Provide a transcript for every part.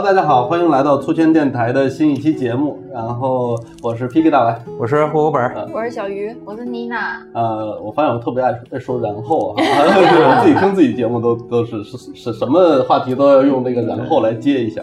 大家好，欢迎来到粗圈电台的新一期节目。然后我是 PK 大白，我是户口本，我是小鱼，我是妮娜。呃，我发现我特别爱爱说然后啊，我 自己听自己节目都都是是是什么话题都要用那个然后来接一下。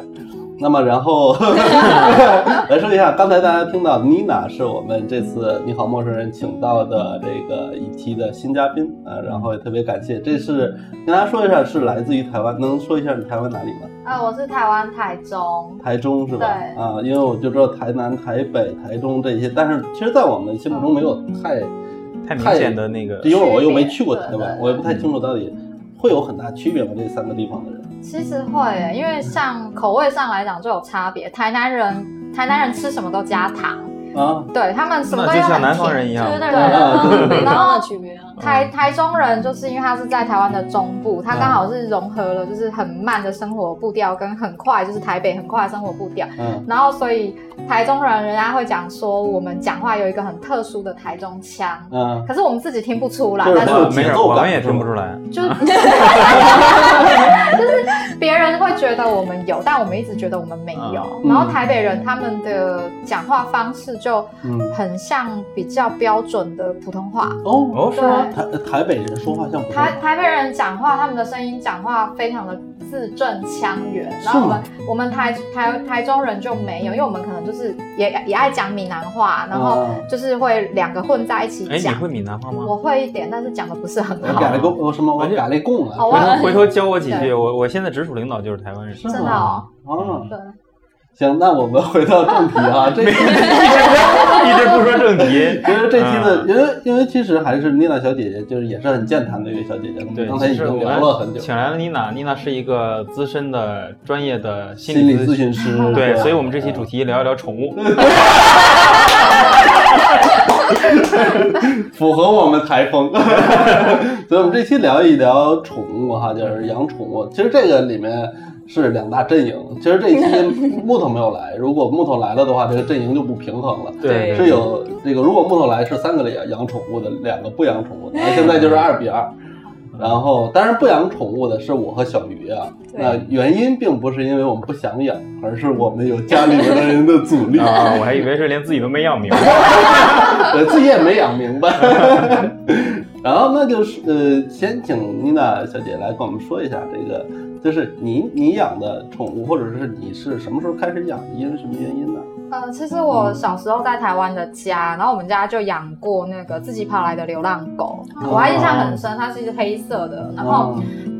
那么，然后 来说一下，刚才大家听到妮娜是我们这次《你好陌生人》请到的这个一期的新嘉宾啊，然后也特别感谢。这是跟大家说一下，是来自于台湾，能说一下你台湾哪里吗？啊，我是台湾台中。台中是吧？对。啊，因为我就知道台南、台北、台中这些，但是其实，在我们心目中没有太太明显的那个，因为我又没去过台湾，我也不太清楚到底会有很大区别吗？这三个地方的人。其实会，因为像口味上来讲就有差别。台南人，台南人吃什么都加糖。啊，对他们什么都就像南方人一样，对对对 北方的区别。台台中人就是因为他是在台湾的中部，他刚好是融合了就是很慢的生活步调跟很快就是台北很快的生活步调。嗯，然后所以台中人人家会讲说我们讲话有一个很特殊的台中腔。嗯，可是我们自己听不出来，但是没有，我们也听不出来。就 就是别人会觉得我们有，但我们一直觉得我们没有。然后台北人他们的讲话方式。就很像比较标准的普通话哦哦，是吗？台台北人说话像台台北人讲话，他们的声音讲话非常的字正腔圆。然后我们我们台台台中人就没有，因为我们可能就是也也爱讲闽南话，然后就是会两个混在一起讲。你会闽南话吗？我会一点，但是讲的不是很好。改了个什么？我改了贡了。回头回头教我几句。我我现在直属领导就是台湾人，真的哦。哦，对。行，那我们回到正题啊，这 一直不说正题。其实这期呢，因为因为其实还是妮娜小姐姐，就是也是很健谈的一位小姐姐。对，刚才已经聊了很久。请来了妮娜，妮娜是一个资深的专业的心理咨询师。对，所以我们这期主题聊一聊宠物。符合我们台风。所以我们这期聊一聊宠物哈，就是养宠物。其实这个里面。是两大阵营，其实这一期木头没有来，如果木头来了的话，这个阵营就不平衡了。对，是有这个，如果木头来是三个养养宠物的，两个不养宠物的，那现在就是二比二。然后，当然不养宠物的是我和小鱼啊。那原因并不是因为我们不想养，而是我们有家里面的人的阻力 啊。我还以为是连自己都没养明白，对，自己也没养明白。然后，那就是呃，先请妮娜小姐来跟我们说一下这个。就是你你养的宠物，或者是你是什么时候开始养？因为什么原因呢？呃，其实我小时候在台湾的家，然后我们家就养过那个自己跑来的流浪狗，我还印象很深，它是一只黑色的。然后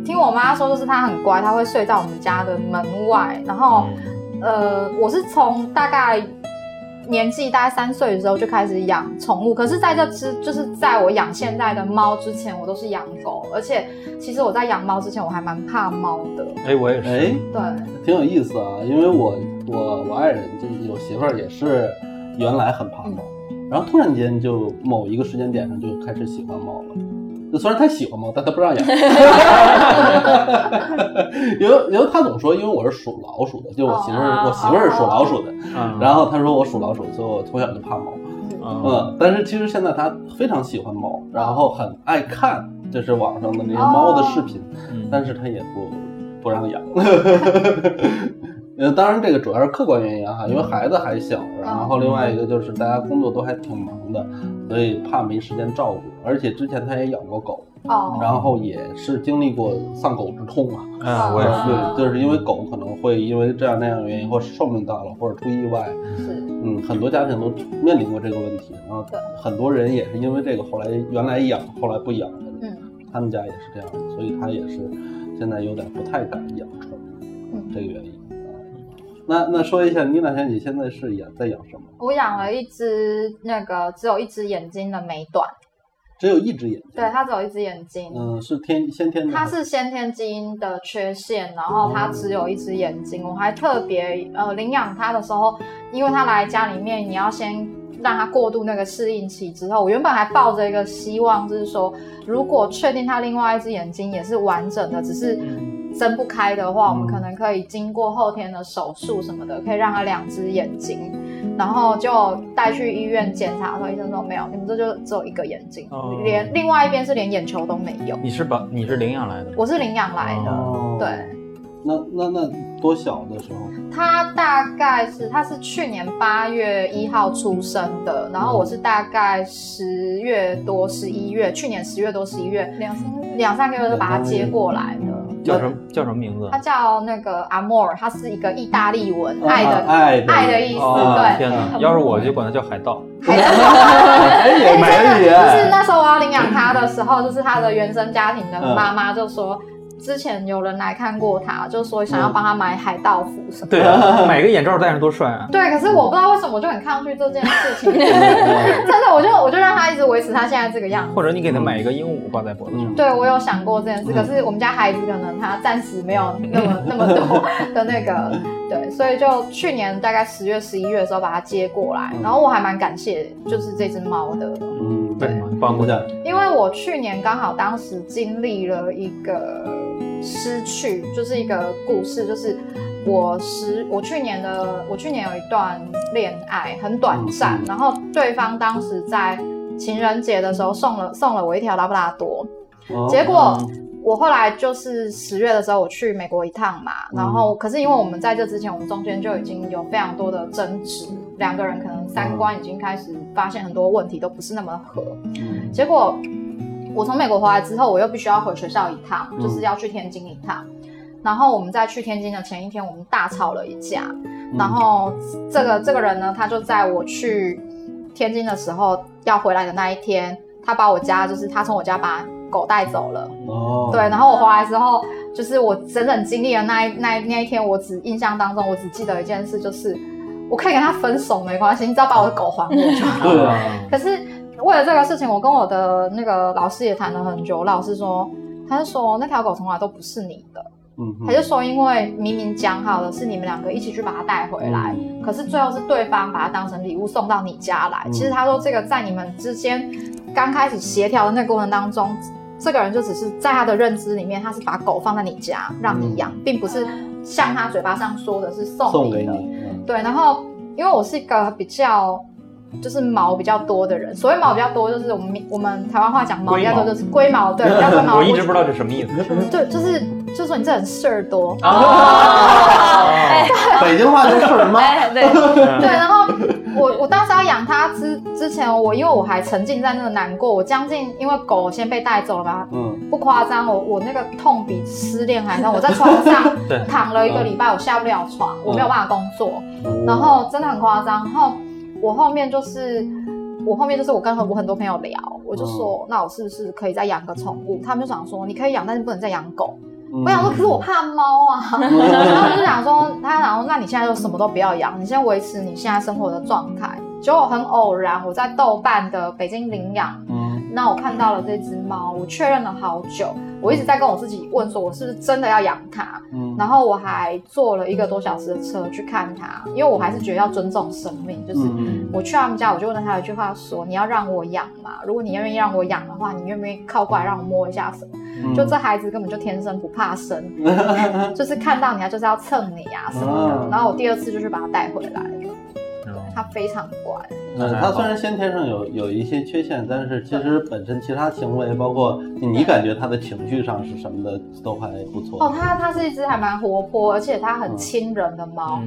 听我妈说，就是它很乖，它会睡在我们家的门外。然后，呃，我是从大概。年纪大概三岁的时候就开始养宠物，可是在这之就是在我养现在的猫之前，我都是养狗，而且其实我在养猫之前我还蛮怕猫的。哎，我也是。哎，对，挺有意思啊，因为我我我爱人就有媳妇儿也是原来很怕猫，然后突然间就某一个时间点上就开始喜欢猫了。虽然他喜欢猫，但他不让养，因为因为他总说，因为我是属老鼠的，就我媳妇儿，我媳妇儿是属老鼠的，然后他说我属老鼠，所以我从小就怕猫，嗯，但是其实现在他非常喜欢猫，然后很爱看，就是网上的那些猫的视频，但是他也不不让养。呃，当然这个主要是客观原因哈，因为孩子还小，然后另外一个就是大家工作都还挺忙的，所以怕没时间照顾。而且之前他也养过狗，哦，然后也是经历过丧狗之痛啊。嗯，我也是，就是因为狗可能会因为这样那样的原因，或寿命到了，或者出意外，是，嗯，很多家庭都面临过这个问题。然后很多人也是因为这个，后来原来养，后来不养了。嗯，他们家也是这样，所以他也是现在有点不太敢养宠物，这个原因。那那说一下，妮娜小姐现在是养在养什么？我养了一只那个只有一只眼睛的美短，只有一只眼睛。对，它只有一只眼睛。嗯，是天先天的。它是先天基因的缺陷，然后它只有一只眼睛。我还特别呃领养它的时候，因为它来家里面，你要先让它过渡那个适应期之后，我原本还抱着一个希望，就是说如果确定它另外一只眼睛也是完整的，只是。睁不开的话，我们可能可以经过后天的手术什么的，可以让它两只眼睛，然后就带去医院检查的时候，医生说没有，你们这就只有一个眼睛，连另外一边是连眼球都没有。你是把你是领养来的？我是领养来的，对。那那那多小的时候？他大概是他是去年八月一号出生的，然后我是大概十月多十一月，去年十月多十一月两三两三个月就把他接过来的。叫什么叫什么名字？他叫那个阿莫尔，他是一个意大利文，爱的爱爱的意思。对，天哪！要是我就管他叫海盗。海盗哎，真的。就是那时候我要领养他的时候，就是他的原生家庭的妈妈就说。之前有人来看过他，就说想要帮他买海盗服什么的。对啊，买个眼罩戴上多帅啊！对，可是我不知道为什么我就很抗拒这件事情。真的，我就我就让他一直维持他现在这个样子。或者你给他买一个鹦鹉挂在脖子上。对，我有想过这件事，可是我们家孩子可能他暂时没有那么那么多 的那个，对，所以就去年大概十月十一月的时候把他接过来，然后我还蛮感谢就是这只猫的。嗯，对，帮不的。因为我去年刚好当时经历了一个。失去就是一个故事，就是我十我去年的我去年有一段恋爱很短暂，然后对方当时在情人节的时候送了送了我一条拉布拉多，结果我后来就是十月的时候我去美国一趟嘛，然后可是因为我们在这之前我们中间就已经有非常多的争执，两个人可能三观已经开始发现很多问题都不是那么合，结果。我从美国回来之后，我又必须要回学校一趟，就是要去天津一趟。然后我们在去天津的前一天，我们大吵了一架。然后这个这个人呢，他就在我去天津的时候要回来的那一天，他把我家就是他从我家把狗带走了。哦。对，然后我回来之后，就是我整整经历了那一那那一天，我只印象当中，我只记得一件事，就是我可以跟他分手没关系，你只要把我的狗还我就好。对啊。可是。为了这个事情，我跟我的那个老师也谈了很久。老师说，他就说那条狗从来都不是你的，嗯，他就说因为明明讲好了是你们两个一起去把它带回来，可是最后是对方把它当成礼物送到你家来。其实他说这个在你们之间刚开始协调的那个过程当中，这个人就只是在他的认知里面，他是把狗放在你家让你养，并不是像他嘴巴上说的是送给你。对，然后因为我是一个比较。就是毛比较多的人，所谓毛比较多，就是我们我们台湾话讲毛比较多，就是龟毛，对，比较龟毛。我一直不知道这什么意思。对，就是就是说你这人事儿多。哦，北京话就是事儿吗？对对。然后我我当时要养它之之前，我因为我还沉浸在那个难过，我将近因为狗先被带走了嘛，嗯，不夸张，我我那个痛比失恋还痛，我在床上 躺了一个礼拜，我下不了床，我没有办法工作，然后真的很夸张，然后。我后面就是，我后面就是我跟我很多朋友聊，我就说，那我是不是可以再养个宠物？他们就想说，你可以养，但是不能再养狗。我想说，可是我怕猫啊。然后就想说，他想说，那你现在就什么都不要养，你先维持你现在生活的状态。结果很偶然，我在豆瓣的北京领养。那我看到了这只猫，我确认了好久，我一直在跟我自己问说，我是不是真的要养它？嗯，然后我还坐了一个多小时的车去看它，因为我还是觉得要尊重生命。就是我去他们家，我就问了他一句话，说你要让我养吗？如果你愿意让我养的话，你愿不愿意靠过来让我摸一下什么？就这孩子根本就天生不怕生，就是看到你啊就是要蹭你啊什么的。然后我第二次就去把它带回来了。它非常乖。嗯，它虽然先天上有有一些缺陷，但是其实本身其他行为，包括你感觉它的情绪上是什么的，都还不错。哦，它它是一只还蛮活泼，而且它很亲人的猫。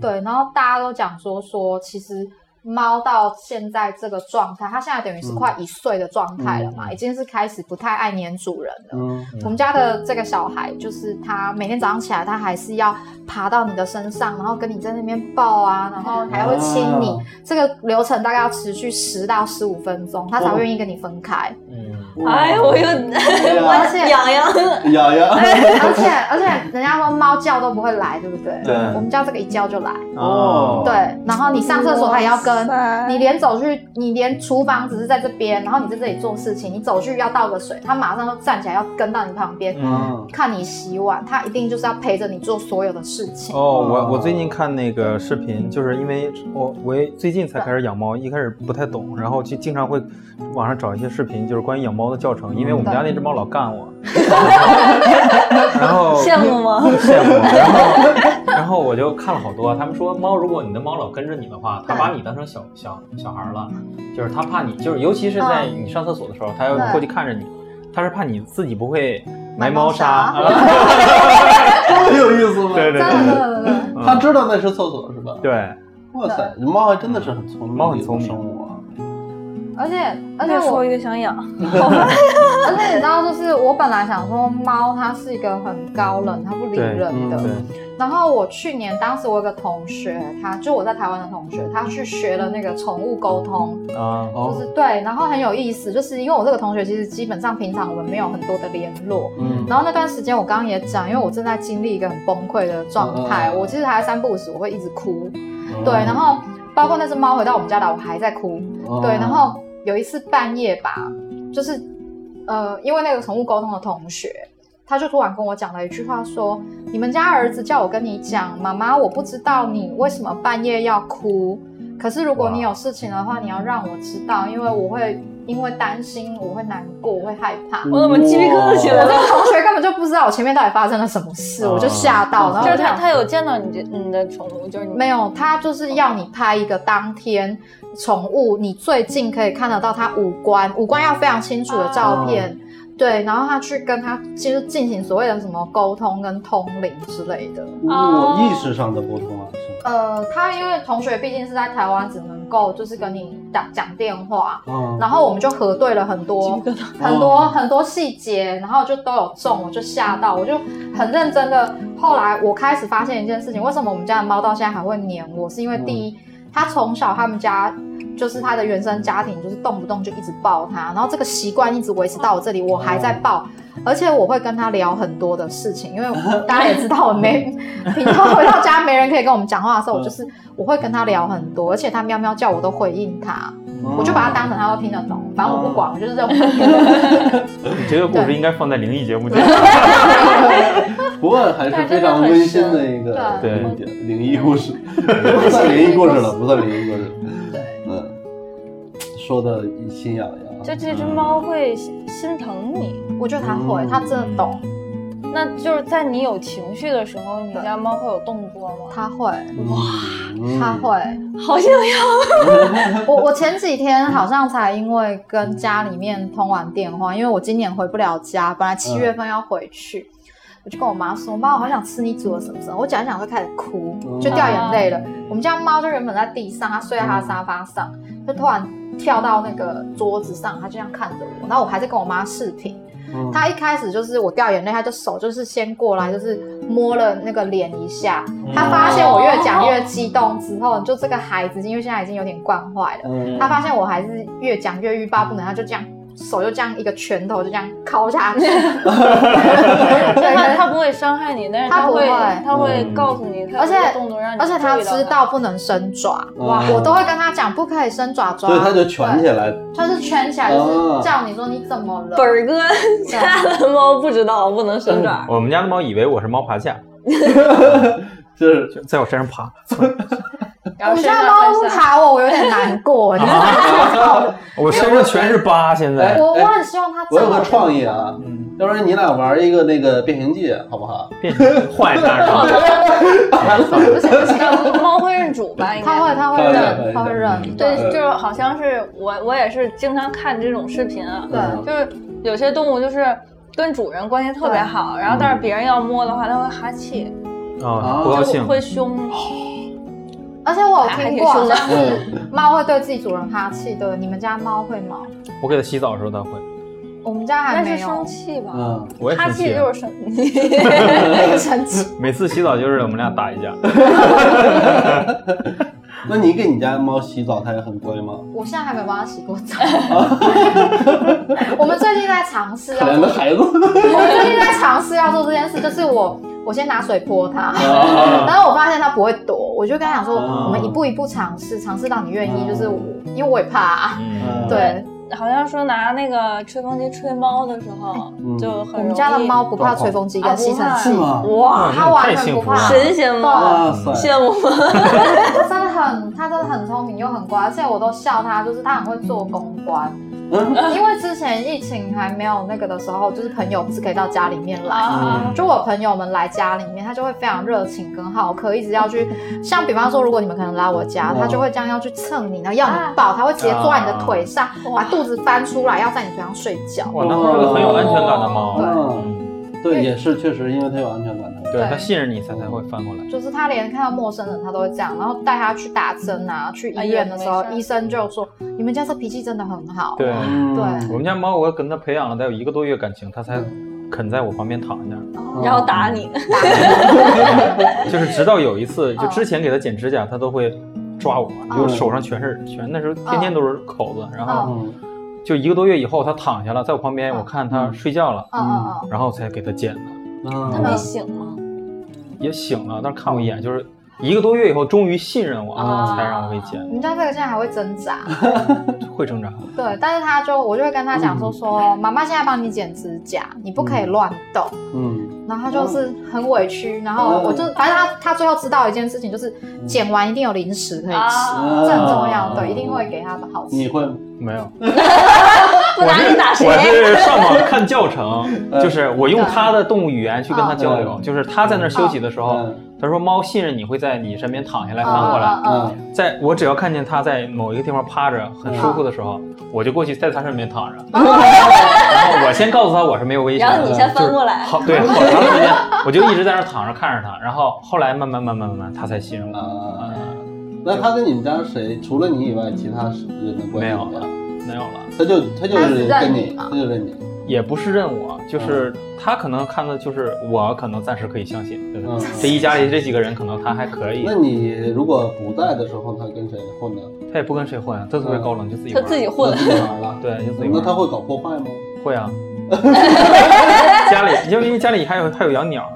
对，然后大家都讲说说，其实。猫到现在这个状态，它现在等于是快一岁的状态了嘛，已经是开始不太爱黏主人了。我们家的这个小孩，就是他每天早上起来，他还是要爬到你的身上，然后跟你在那边抱啊，然后还会亲你。这个流程大概要持续十到十五分钟，他才会愿意跟你分开。嗯，哎，我又 而且痒痒痒痒，而且而且人家说猫叫都不会来，对不对？对，我们家这个一叫就来。哦，对，然后你上厕所它也要跟。你连走去，你连厨房只是在这边，然后你在这里做事情，你走去要倒个水，它马上就站起来要跟到你旁边，看你洗碗，它一定就是要陪着你做所有的事情。哦，我我最近看那个视频，就是因为我我最近才开始养猫，一开始不太懂，然后就经常会网上找一些视频，就是关于养猫的教程，因为我们家那只猫老干我，然后 羡慕吗？羡慕，然后然后我就看了好多，他们说猫，如果你的猫老跟着你的话，它把你当成。小小小孩了，就是它怕你，就是尤其是在你上厕所的时候，它要过去看着你，它是怕你自己不会埋猫砂，这么有意思吗？对对真的真的真的。他知道那是厕所是吧？对，哇塞，猫还真的是很聪明，猫很聪明。而且而且我越说越想养。而且你知道，就是我本来想说猫它是一个很高冷，它不理人的。嗯，然后我去年当时我有个同学，他就我在台湾的同学，他去学了那个宠物沟通，就是对，然后很有意思，就是因为我这个同学其实基本上平常我们没有很多的联络。嗯，然后那段时间我刚刚也讲，因为我正在经历一个很崩溃的状态，嗯。我其实还三不五时我会一直哭，嗯对，然后包括那只猫回到我们家来，我还在哭，哦。对，然后有一次半夜吧，就是呃，因为那个宠物沟通的同学，他就突然跟我讲了一句话说：“你们家儿子叫我跟你讲，妈妈，我不知道你为什么半夜要哭，可是如果你有事情的话，你要让我知道，因为我会因为担心，我会难过，我会害怕。”我怎么鸡皮疙瘩起来了我这个同学根本就不知道我前面到底发生了什么事，哦我就吓到，然后就是他，他有见到你的你的宠物，就是没有，他就是要你拍一个当天宠物你最近可以看得到它五官，五官要非常清楚的照片。对，然后他去跟他其实进行所谓的什么沟通跟通灵之类的。我意识上的沟通啊，是吧？呃，他因为同学毕竟是在台湾，只能够就是跟你打讲电话，嗯，然后我们就核对了很多很多很多细节，然后就都有中，我就吓到，我就很认真的。后来我开始发现一件事情，为什么我们家的猫到现在还会黏我？是因为第一，它从小他们家就是他的原生家庭，就是动不动就一直抱他，然后这个习惯一直维持到我这里，我还在抱。而且我会跟他聊很多的事情，因为大家也知道我没 平常回到家没人可以跟我们讲话的时候，我就是我会跟他聊很多，而且他喵喵叫我都回应他，我就把他当成他都听得懂，反正我不管，我就是这种。你这个故事应该放在灵异节目讲。不过还是非常温馨的一个对灵异故事，不算灵异故事了，不算灵异故事。说的心痒痒。就这只猫会心心疼你，我觉得它会，它真的懂，那就是在你有情绪的时候，你家猫会有动作吗？它会，哇它会。好想要，我我前几天好像才因为跟家里面通完电话，因为我今年回不了家，本来七月份要回去，我就跟我妈说：“妈，我好想吃你煮的什么什么。”我讲一讲就开始哭，就掉眼泪了。我们家猫就原本在地上，它睡在它的沙发上，就突然跳到那个桌子上，它就这样看着我，然后我还在跟我妈视频。嗯他一开始就是我掉眼泪，他就手就是先过来，就是摸了那个脸一下。他发现我越讲越激动之后，就这个孩子，因为现在已经有点惯坏了，嗯他发现我还是越讲越欲罢不能，他就这样手就这样一个拳头就这样敲下去。但它它不会伤害你，但是他不会。会它会告诉你，而且动作让你而且他知道不能伸爪，哇。我都会跟他讲不可以伸爪抓，所以他就蜷起，来，他是圈起来，就是叫你说你怎么了？本。儿哥家的猫不知道不能伸爪，我们家的猫以为我是猫爬架，就是。在我身上爬。我家猫不。爬我，我有点难过，你知道吗？我身上全是疤，现在。我我很希望它我有个创意啊，要不然你俩玩一个那个变形记，好不好？变换一下是吧？不行不行，猫会认主吧？应该它会它会认，它会认，对，就是好像是我我也是经常看这种视频啊，对嗯就是有些动物就是跟主人关系特别好，然后但是别人要摸的话，它会哈气，啊，不高就兴。会凶。而且我有听过，好像是嗯猫会对自己主人哈气的。你们家猫会吗？我给它洗澡的时候它会，我们家还没有那是生。气吧？嗯，我也哈生气啊。气就是生气。生气。每次洗澡就是我们俩打一架。那你给你家猫洗澡，它也很乖吗？我现在还没帮它洗过澡。我们最近在尝试要可怜做的孩子。我们最近在尝试要做这件事，就是我我先拿水泼它，啊 然后我发现它不会躲，我就跟他讲说，啊我们一步一步尝试，尝试到你愿意，就是我，因为我也怕对，好像说拿那个吹风机吹猫的时候，嗯。就很我们家的猫不怕吹风机跟吸尘器，是吗？哇，它完全不怕，神仙猫，羡慕吗？它真的很，它真的很聪明又很乖，而且我都笑它，就是它很会做公关。嗯。因为之前疫情还没有那个的时候，就是朋友不是可以到家里面来，嗯就我朋友们来家里面，他就会非常热情跟好客，一直要去，像比方说，如果你们可能来我家，他就会这样要去蹭你，然后要你抱，他会直接坐在你的腿上，把肚子翻出来，要在你腿上睡觉。哇，那是个很有安全感的猫。对。嗯对，也是确实，因为他有安全感，对他信任你，他才会翻过来。就是他连看到陌生人他都会这样，然后带他去打针啊，去医院的时候，医生就说你们家这脾气真的很好。对对，我们家猫我跟它培养了得有一个多月感情，它才肯在我旁边躺下，然后打你。就是直到有一次，就之前给它剪指甲，它都会抓我，就手上全是全，那时候天天都是口子，然后。就一个多月以后，他躺下了，在我旁边，我看他睡觉了，嗯然后才给他剪的。他没醒吗？也醒了，但是看我一眼，就是一个多月以后，终于信任我，才让我给剪。你知道这个现在还会挣扎？会挣扎。对，但是他就，我就会跟他讲说，说妈妈现在帮你剪指甲，你不可以乱动。嗯。然后他就是很委屈，然后我就，反正他他最后知道一件事情，就是剪完一定有零食可以吃，这很重要，对，一定会给他的好吃。你会？没有，我打你打谁？我是上网看教程，就是我用他的动物语言去跟他交流。就是他在那儿休息的时候，他说猫信任你会在你身边躺下来翻过来。在我只要看见它在某一个地方趴着很舒服的时候，我就过去在它身边躺着。然后我先告诉他我是没有危险，然后你先翻过来。好，对，好长时间我就一直在那躺着看着它，然后后来慢慢慢慢慢慢它才信任我。那他跟你们家谁除了你以外，其他人的关系没有了，没有了。他就他就是跟你，他就跟你，也不是认我，就是他可能看的就是我，可能暂时可以相信。这一家里这几个人，可能他还可以。那你如果不在的时候，他跟谁混呢？他也不跟谁混，他特别高冷，就自己他自己混，自己玩了。对，就自己。那他会搞破坏吗？会啊。家里，因为因为家里还有还有养鸟，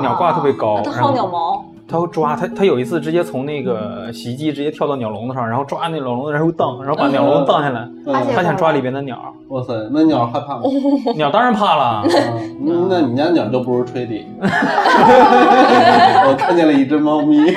鸟挂特别高，他薅鸟毛。他会抓他，他有一次直接从那个洗衣机直接跳到鸟笼子上，然后抓那鸟笼子，然后荡，然后把鸟笼荡下来。他想抓里边的鸟。哇塞，那鸟害怕吗？鸟当然怕了。那你家鸟都不如吹笛。我看见了一只猫咪。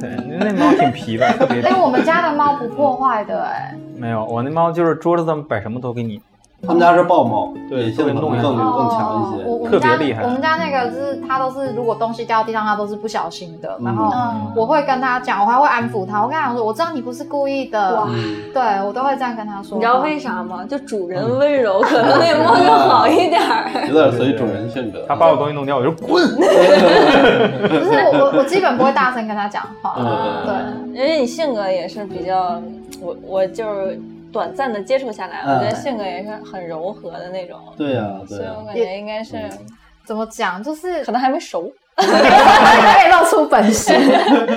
对，那猫挺皮的，特别。哎，我们家的猫不破坏的，哎。没有，我那猫就是桌子上摆什么都给你。他们家是豹猫，对，性能更更强一些，特别厉害。我们家那个就是它都是，如果东西掉地上，它都是不小心的。然后我会跟他讲，我还会安抚他。我跟他讲说，我知道你不是故意的。对我都会这样跟他说。你知道为啥吗？就主人温柔，可能那猫就好一点 有点随主人性格。他把我东西弄掉，我就滚。不是我，我基本不会大声跟他讲话。对，因为你性格也是比较，我我就是。短暂的接触下来，我觉得性格也是很柔和的那种。对呀，所以我感觉应该是怎么讲，就是可能还没熟，还没露出本性，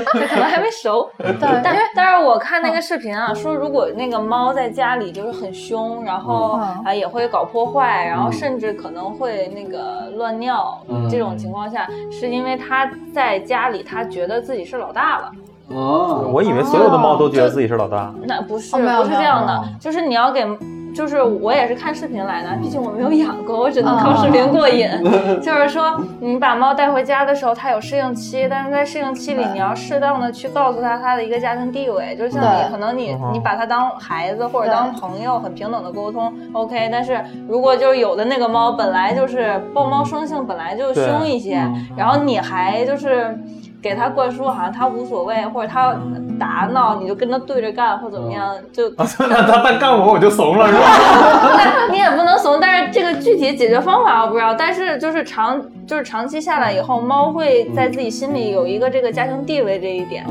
可能还没熟。对，但但是我看那个视频啊，说如果那个猫在家里就是很凶，然后啊也会搞破坏，然后甚至可能会那个乱尿，这种情况下，是因为它在家里它觉得自己是老大了。哦，我以为所有的猫都觉得自己是老大。那不是，不是这样的，就是你要给，就是我也是看视频来的，毕竟我没有养过，我只能靠视频过瘾。就是说，你把猫带回家的时候，它有适应期，但是在适应期里，你要适当的去告诉它它的一个家庭地位，就像你可能你你把它当孩子或者当朋友，很平等的沟通，OK。但是如果就是有的那个猫本来就是豹猫生性本来就凶一些，然后你还就是。给他灌输好像他无所谓，或者他打闹，你就跟他对着干，或怎么样，就 那他他干我我就怂了是吧？那你也不能怂，但是这个具体解决方法我不知道。但是就是长就是长期下来以后，猫会在自己心里有一个这个家庭地位这一点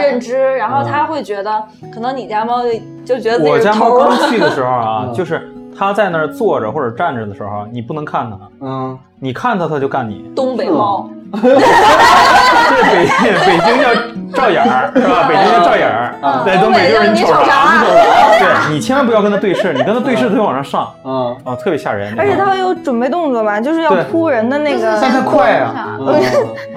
认知，然后他会觉得可能你家猫就觉得我家猫刚去的时候啊，就是他在那儿坐着或者站着的时候，你不能看它，嗯，你看它它就干你。东北猫。这北北京叫赵眼儿是吧？北京叫赵眼儿，在东北就是你瞅啥？对你千万不要跟他对视，你跟他对视，他就往上上，嗯啊，特别吓人。而且他会有准备动作吧，就是要扑人的那个，但他快啊，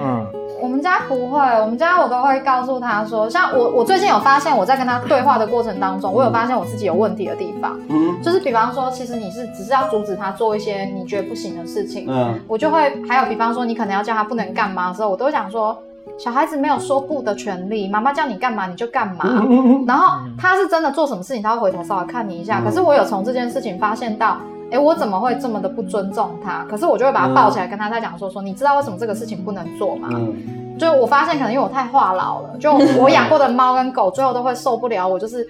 嗯。我们家不会，我们家我都会告诉他说，像我我最近有发现，我在跟他对话的过程当中，我有发现我自己有问题的地方，嗯，就是比方说，其实你是只是要阻止他做一些你觉得不行的事情，嗯，我就会还有比方说，你可能要叫他不能干嘛的时候，我都会讲说，小孩子没有说不的权利，妈妈叫你干嘛你就干嘛，然后他是真的做什么事情，他会回头稍微看你一下，可是我有从这件事情发现到。哎，我怎么会这么的不尊重他？可是我就会把他抱起来，跟他在讲说说，你知道为什么这个事情不能做吗？就我发现，可能因为我太话痨了，就我养过的猫跟狗，最后都会受不了我，就是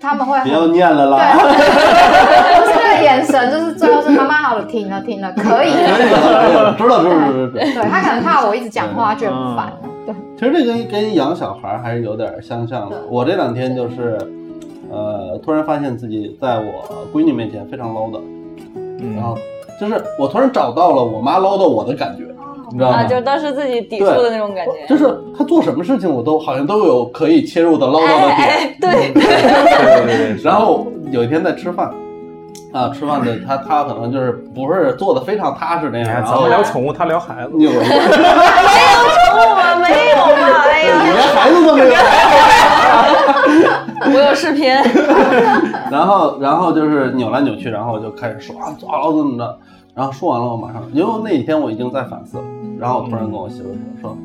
他们会 不要念了啦。对，就是那个眼神，就是最后是妈妈。好了，停了停了，可以。知道知道知道。对他可能怕我一直讲话，觉得很烦。对，其实这跟跟养小孩还是有点相像的。我这两天就是，呃，突然发现自己在我闺女面前非常 low 的，然后就是我突然找到了我妈 low 的我的感觉。你知道吗？就是当时自己抵触的那种感觉。就是她做什么事情，我都好像都有可以切入的唠叨的点。对对对对对。然后有一天在吃饭，啊，吃饭的他他可能就是不是做的非常踏实那样。咱们聊宠物，他聊孩子。没有宠物吗？没有啊？哎呀，你连孩子都没有。我有视频。然后然后就是扭来扭去，然后就开始说啊，怎么着。然后说完了，我马上，因为那几天我已经在反思了。然后我突然跟我媳妇说：“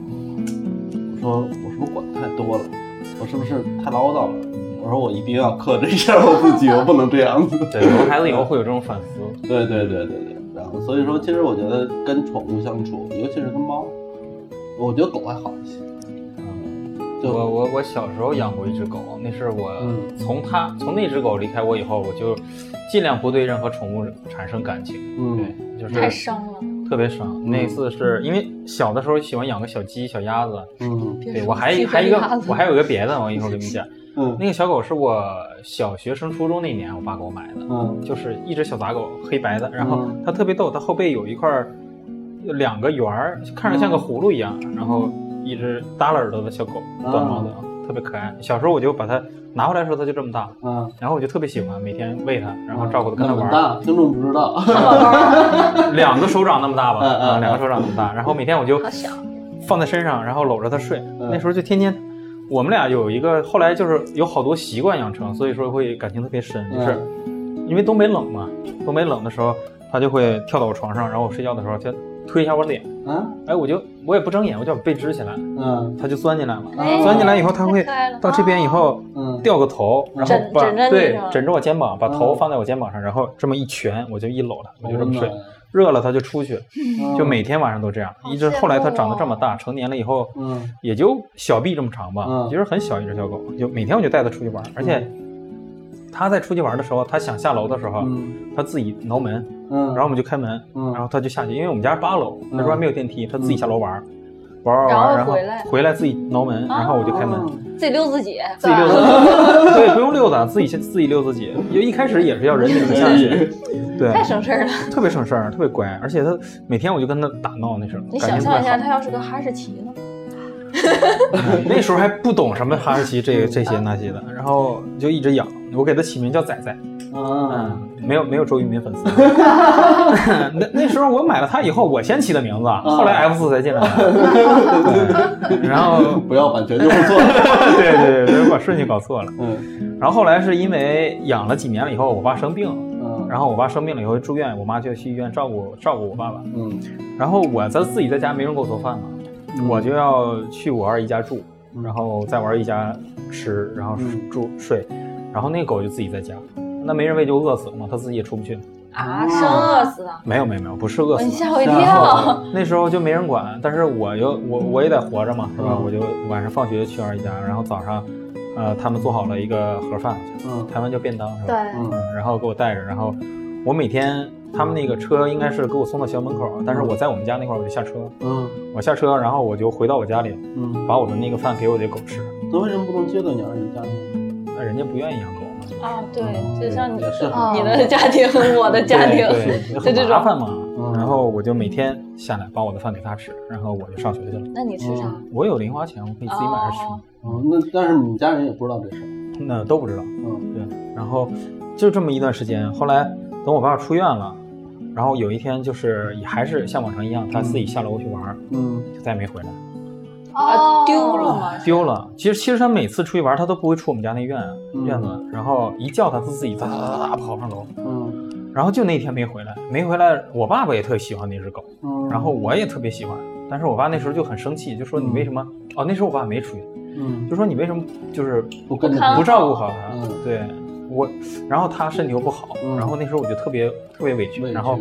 说，我说我是不是管太多了？我是不是太唠叨了？我说我一定要克制一下我自己，我不能这样子。”对，有了孩子以后会有这种反思。对对对对对。然后所以说，其实我觉得跟宠物相处，尤其是跟猫，我觉得狗还好一些。我我我小时候养过一只狗，那是我从它从那只狗离开我以后，我就尽量不对任何宠物产生感情。嗯，对，就是太伤了，特别伤。那次是因为小的时候喜欢养个小鸡、小鸭子。嗯，对我还还一个我还有一个别的，我一会儿给你讲。嗯，那个小狗是我小学升初中那年我爸给我买的。嗯，就是一只小杂狗，黑白的，然后它特别逗，它后背有一块两个圆儿，看着像个葫芦一样，然后。一只耷拉耳朵的小狗，短毛的，特别可爱。小时候我就把它拿回来的时候，它就这么大，嗯，然后我就特别喜欢，每天喂它，然后照顾它，跟它玩。大，听众不知道，两个手掌那么大吧，嗯，两个手掌那么大。然后每天我就放在身上，然后搂着它睡。那时候就天天，我们俩有一个，后来就是有好多习惯养成，所以说会感情特别深。就是因为东北冷嘛，东北冷的时候，它就会跳到我床上，然后我睡觉的时候就。推一下我脸，嗯，哎，我就我也不睁眼，我就把背支起来，嗯，它就钻进来了，钻进来以后，它会到这边以后，嗯，掉个头，然后把对枕着我肩膀，把头放在我肩膀上，然后这么一蜷，我就一搂它，我就这么睡，热了它就出去，就每天晚上都这样，一直后来它长得这么大，成年了以后，嗯，也就小臂这么长吧，其实很小一只小狗，就每天我就带它出去玩，而且。它在出去玩的时候，它想下楼的时候，它自己挠门，嗯，然后我们就开门，嗯，然后他就下去，因为我们家是八楼，那时候还没有电梯，他自己下楼玩，玩玩玩，然后回来回来自己挠门，然后我就开门，自己溜自己，自己溜自己，对，不用溜的，自己先自己溜自己，因为一开始也是要人领着下去，对，太省事儿了，特别省事儿，特别乖，而且他每天我就跟他打闹那时候，你想象一下，他要是个哈士奇呢？那时候还不懂什么哈士奇这这些那些的，然后就一直养。我给它起名叫仔仔，嗯，没有没有周渝民粉丝。那那时候我买了它以后，我先起的名字，后来 F 四才进来的。然后不要版权就不错。对对对，别把顺序搞错了。嗯。然后后来是因为养了几年了以后，我爸生病，嗯，然后我爸生病了以后住院，我妈就去医院照顾照顾我爸爸，嗯。然后我在自己在家没人给我做饭嘛。我就要去我二姨家住，然后在我二姨家吃，然后住睡，然后那个狗就自己在家，那没人喂就饿死了嘛，它自己也出不去啊，生饿死的？没有没有没有，不是饿死，你吓我一跳。那时候就没人管，但是我又我我也得活着嘛，是吧？我就晚上放学去二姨家，然后早上，呃，他们做好了一个盒饭，嗯，台湾叫便当是吧？对，嗯，然后给我带着，然后我每天。他们那个车应该是给我送到学校门口，但是我在我们家那块儿我就下车，嗯，我下车，然后我就回到我家里，嗯，把我的那个饭给我的狗吃。那为什么不能接到你二姨家呢？那人家不愿意养狗嘛。啊，对，就像你是你的家庭，我的家庭，对，很麻烦嘛。然后我就每天下来把我的饭给他吃，然然后我就上学去了。那你吃啥？我有零花钱，我可以自己买着吃。哦，那但是你家人也不知道这事儿。那都不知道。嗯，对。然后就这么一段时间，后来等我爸爸出院了。然后有一天，就是也还是像往常一样，他自己下楼去玩，嗯，就再也没回来。哦，丢了吗？丢了。其实其实他每次出去玩，他都不会出我们家那院院子，然后一叫他，他自己哒哒哒哒跑上楼。嗯。然后就那天没回来，没回来。我爸爸也特喜欢那只狗，然后我也特别喜欢。但是我爸那时候就很生气，就说你为什么？哦，那时候我爸没出去，嗯，就说你为什么就是不跟着不照顾好它？嗯，对。我，然后他身体又不好，然后那时候我就特别特别委屈，然后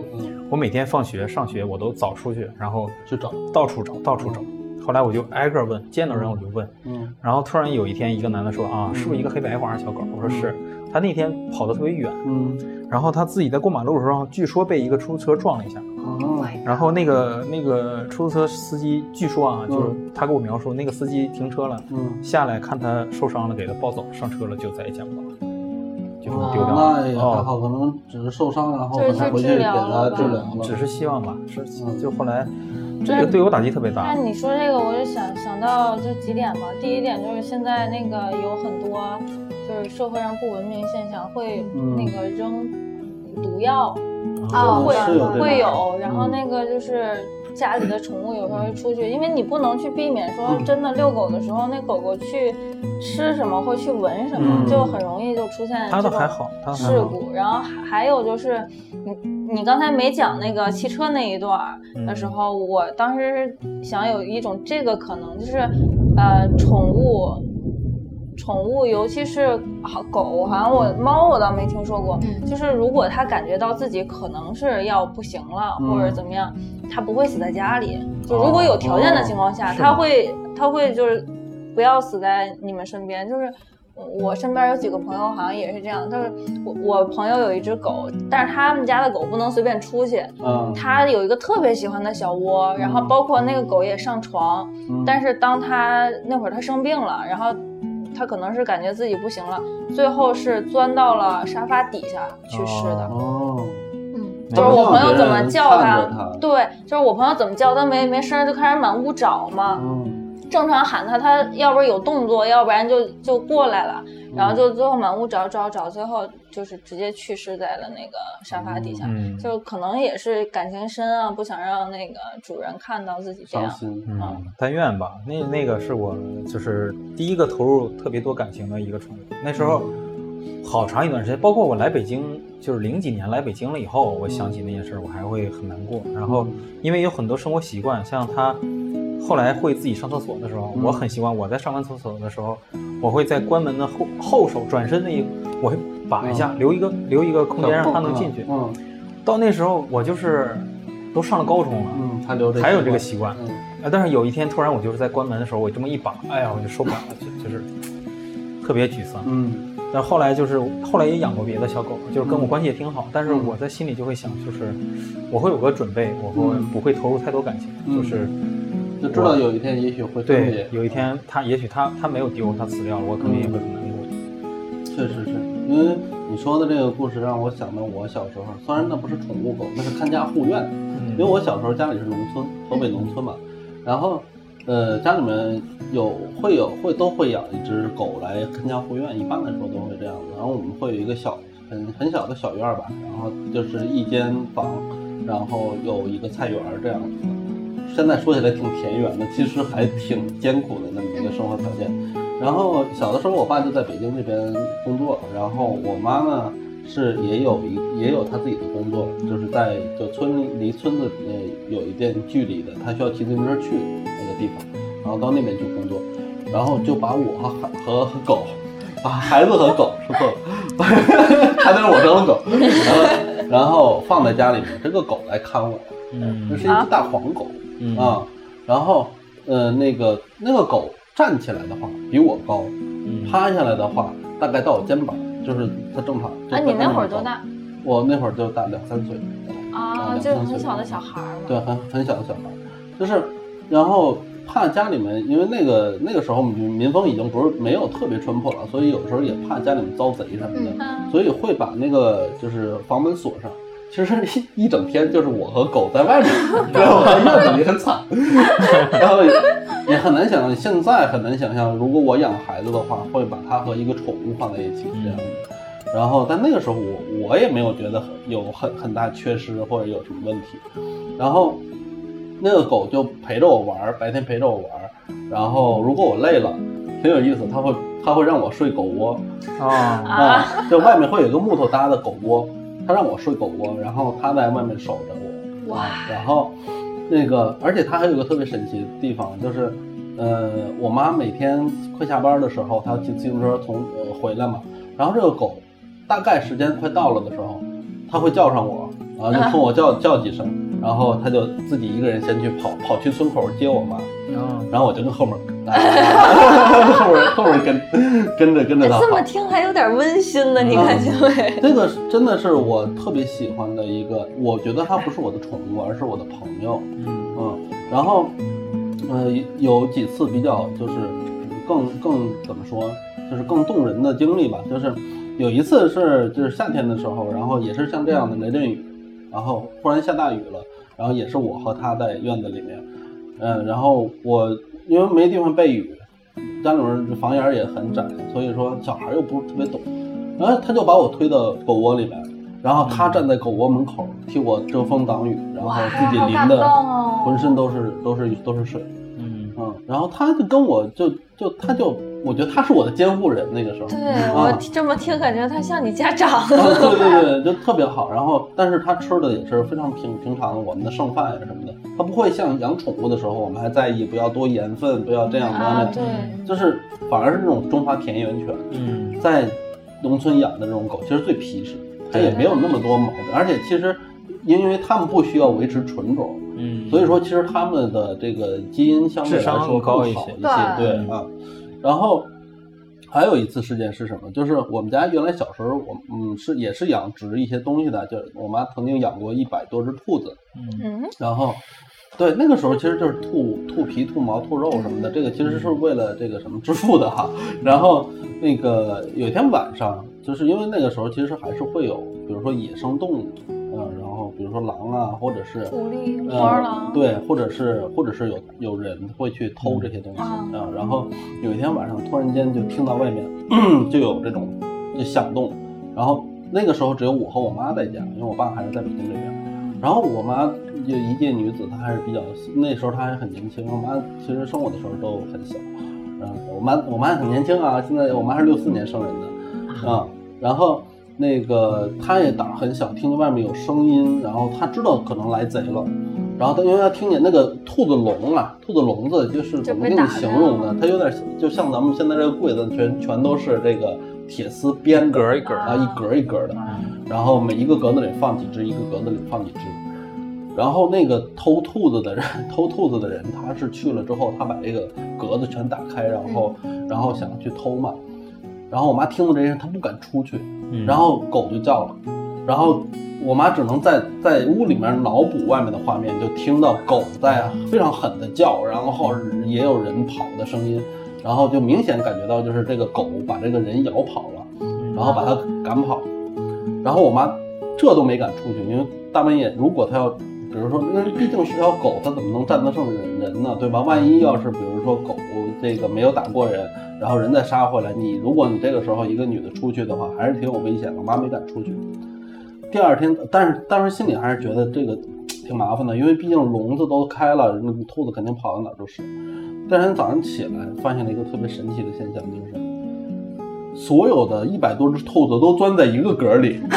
我每天放学上学我都早出去，然后去找，到处找，到处找。后来我就挨个问，见到人我就问，嗯，然后突然有一天一个男的说啊，是不是一个黑白花小狗？我说是，他他那天跑得特别远，嗯，然后他自己在过马路的时候，据说被一个出租车撞了一下。哦，然后那个那个出租车司机，据说啊，就是他给我描述，那个司机停车了，嗯，下来看他受伤了，给他抱走，上车了，就再也见不到了，就丢掉了。那也还好，可能只是受伤，然后他回去给他治疗了，只是希望吧。是，就后来这个对我打击特别大。那你说这个，我就想想到就几点吧。第一点就是现在那个有很多就是社会上不文明现象，会那个扔毒药。啊，会会有，然后那个就是家里的宠物有时候会出去，因为你不能去避免说真的遛狗的时候，那狗狗去吃什么或去闻什么，就很容易就出现这种事故。然后还有就是，你你刚才没讲那个汽车那一段的时候，我当时想有一种这个可能就是，呃，宠物。宠物，尤其是好狗，好像我猫我倒没听说过。就是如果它感觉到自己可能是要不行了，或者怎么样，它不会死在家里。就如果有条件的情况下，它会它会就是不要死在你们身边。就是我身边有几个朋友好像也是这样，就是我我朋友有一只狗，但是他们家的狗不能随便出去。嗯，他有一个特别喜欢的小窝，然后包括那个狗也上床。但是当他那会儿他生病了，然后。他可能是感觉自己不行了，最后是钻到了沙发底下去世的。哦，嗯，就是我朋友怎么叫他，对，就是我朋友怎么叫他没没声，就开始满屋找嘛。嗯。正常喊他，他要不然有动作，要不然就就过来了，然后就最后满屋找找找，最后就是直接去世在了那个沙发底下，就可能也是感情深啊，不想让那个主人看到自己这样。嗯，但愿吧。那那个是我就是第一个投入特别多感情的一个宠物。那时候好长一段时间，包括我来北京，就是零几年来北京了以后，我想起那件事，我还会很难过。然后因为有很多生活习惯，像他。后来会自己上厕所的时候，我很习惯。我在上完厕所的时候，我会在关门的后后手转身那一，我会把一下，留一个留一个空间让他能进去。嗯，到那时候我就是都上了高中了，嗯，他留还有这个习惯。但是有一天突然我就是在关门的时候，我这么一把，哎呀，我就受不了了，就就是特别沮丧。嗯，但后来就是后来也养过别的小狗，就是跟我关系也挺好。但是我在心里就会想，就是我会有个准备，我会不会投入太多感情，就是。就知道有一天也许会对，有一天他也许他他没有丢，他死掉了，我肯定也会很难过。确实是因为你说的这个故事让我想到我小时候，虽然那不是宠物狗，那是看家护院。因为我小时候家里是农村，河北农村嘛，然后呃家里面有会有会都会养一只狗来看家护院，一般来说都会这样子。然后我们会有一个小很很小的小院吧，然后就是一间房，然后有一个菜园这样子。现在说起来挺田园的，其实还挺艰苦的那么一个生活条件。然后小的时候，我爸就在北京这边工作，然后我妈呢是也有一也有她自己的工作，就是在就村离村子呃有一段距离的，她需要骑自行车去那个地方，然后到那边去工作，然后就把我和和和狗，把孩子和狗说错了，还得是我当狗，然后放在家里面，这个狗来看我，嗯，这是一只大黄狗。啊，然后，呃，那个那个狗站起来的话比我高，趴下来的话大概到我肩膀，就是它正常。啊，你那会儿多大？我那会儿就大两三岁。啊，就很小的小孩儿对，很很小的小孩儿，就是，然后怕家里面，因为那个那个时候民民风已经不是没有特别淳朴了，所以有时候也怕家里面遭贼什么的，所以会把那个就是房门锁上。其实一一整天就是我和狗在外面，然后院子里很惨，然后也很难想象，现在很难想象，如果我养孩子的话，会把它和一个宠物放在一起这样子。然后但那个时候我我也没有觉得有很很大缺失或者有什么问题。然后那个狗就陪着我玩，白天陪着我玩。然后如果我累了，挺有意思，它会它会让我睡狗窝啊啊，就外面会有一个木头搭的狗窝。他让我睡狗窝，然后他在外面守着我。哇！然后，那个，而且他还有个特别神奇的地方，就是，呃，我妈每天快下班的时候，她骑自行车从呃回来嘛，然后这个狗，大概时间快到了的时候，它会叫上我，然后就 冲我叫叫几声，然后它就自己一个人先去跑跑去村口接我妈，然后我就跟后面 后面后面跟跟着跟着他。这么听还有点温馨呢，你看见没？这个真的是我特别喜欢的一个，我觉得它不是我的宠物，而是我的朋友。嗯，然后，呃，有几次比较就是更更怎么说，就是更动人的经历吧。就是有一次是就是夏天的时候，然后也是像这样的雷阵雨，然后忽然下大雨了，然后也是我和他在院子里面，嗯，然后我因为没地方避雨。家里面房檐也很窄，所以说小孩又不是特别懂，然后他就把我推到狗窝里面，然后他站在狗窝门口替我遮风挡雨，然后自己淋的浑身都是都是都是水，嗯嗯，然后他就跟我就就他就。我觉得他是我的监护人，那个时候。对我这么听，感觉他像你家长。对对对，就特别好。然后，但是他吃的也是非常平平常，我们的剩饭呀什么的。他不会像养宠物的时候，我们还在意不要多盐分，不要这样那样。对，就是反而是那种中华田园犬，嗯，在农村养的这种狗，其实最皮实，它也没有那么多毛病。而且其实，因为他们不需要维持纯种，嗯，所以说其实他们的这个基因相对来说高一些，对啊。然后还有一次事件是什么？就是我们家原来小时候，我嗯是也是养殖一些东西的，就我妈曾经养过一百多只兔子，嗯，然后对那个时候其实就是兔兔皮、兔毛、兔肉什么的，这个其实是为了这个什么致富的哈。然后那个有一天晚上，就是因为那个时候其实还是会有，比如说野生动物。嗯，然后比如说狼啊，或者是狐狸、花狼，对，或者是或者是有有人会去偷这些东西啊。然后有一天晚上，突然间就听到外面 就有这种就响动，然后那个时候只有我和我妈在家，因为我爸还是在北京这边。然后我妈就一介女子，她还是比较那时候她还很年轻。我妈其实生我的时候都很小，然后我妈我妈很年轻啊，现在我妈是六四年生人的啊，然后。那个他也胆儿很小，听见外面有声音，然后他知道可能来贼了，然后他因为他听见那个兔子笼啊，兔子笼子就是怎么给你形容呢？它有点就像咱们现在这个柜子，全全都是这个铁丝编格一格啊，一格一格的，然后每一个格子里放几只，一个格子里放几只，然后那个偷兔子的人，偷兔子的人，他是去了之后，他把这个格子全打开，然后然后想去偷嘛，然后我妈听到这些，她不敢出去。然后狗就叫了，然后我妈只能在在屋里面脑补外面的画面，就听到狗在非常狠的叫，然后也有人跑的声音，然后就明显感觉到就是这个狗把这个人咬跑了，然后把它赶跑，然后我妈这都没敢出去，因为大半夜如果它要，比如说那毕竟是条狗，它怎么能战得胜人人呢，对吧？万一要是比如说狗这个没有打过人。然后人再杀回来，你如果你这个时候一个女的出去的话，还是挺有危险的。我妈没敢出去。第二天，但是当时心里还是觉得这个挺麻烦的，因为毕竟笼子都开了，那兔子肯定跑到哪都是。第二天早上起来，发现了一个特别神奇的现象，就是所有的一百多只兔子都钻在一个格里。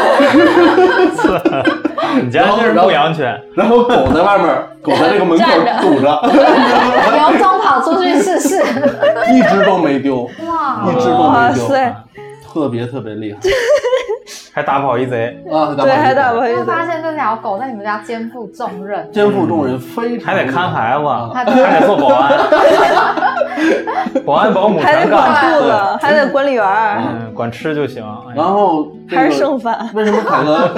你家是牧羊犬，然后狗在外面，狗在这个门口堵着，刘总跑出去试试，一只都没丢，哇，一只都没丢，特别特别厉害，还打跑一贼啊，对，还打跑一贼，发现这条狗在你们家肩负重任，肩负重任，非常还得看孩子，还得做保安，保安保姆还得管兔子，还得管理员，嗯，管吃就行，然后还是剩饭，为什么凯哥？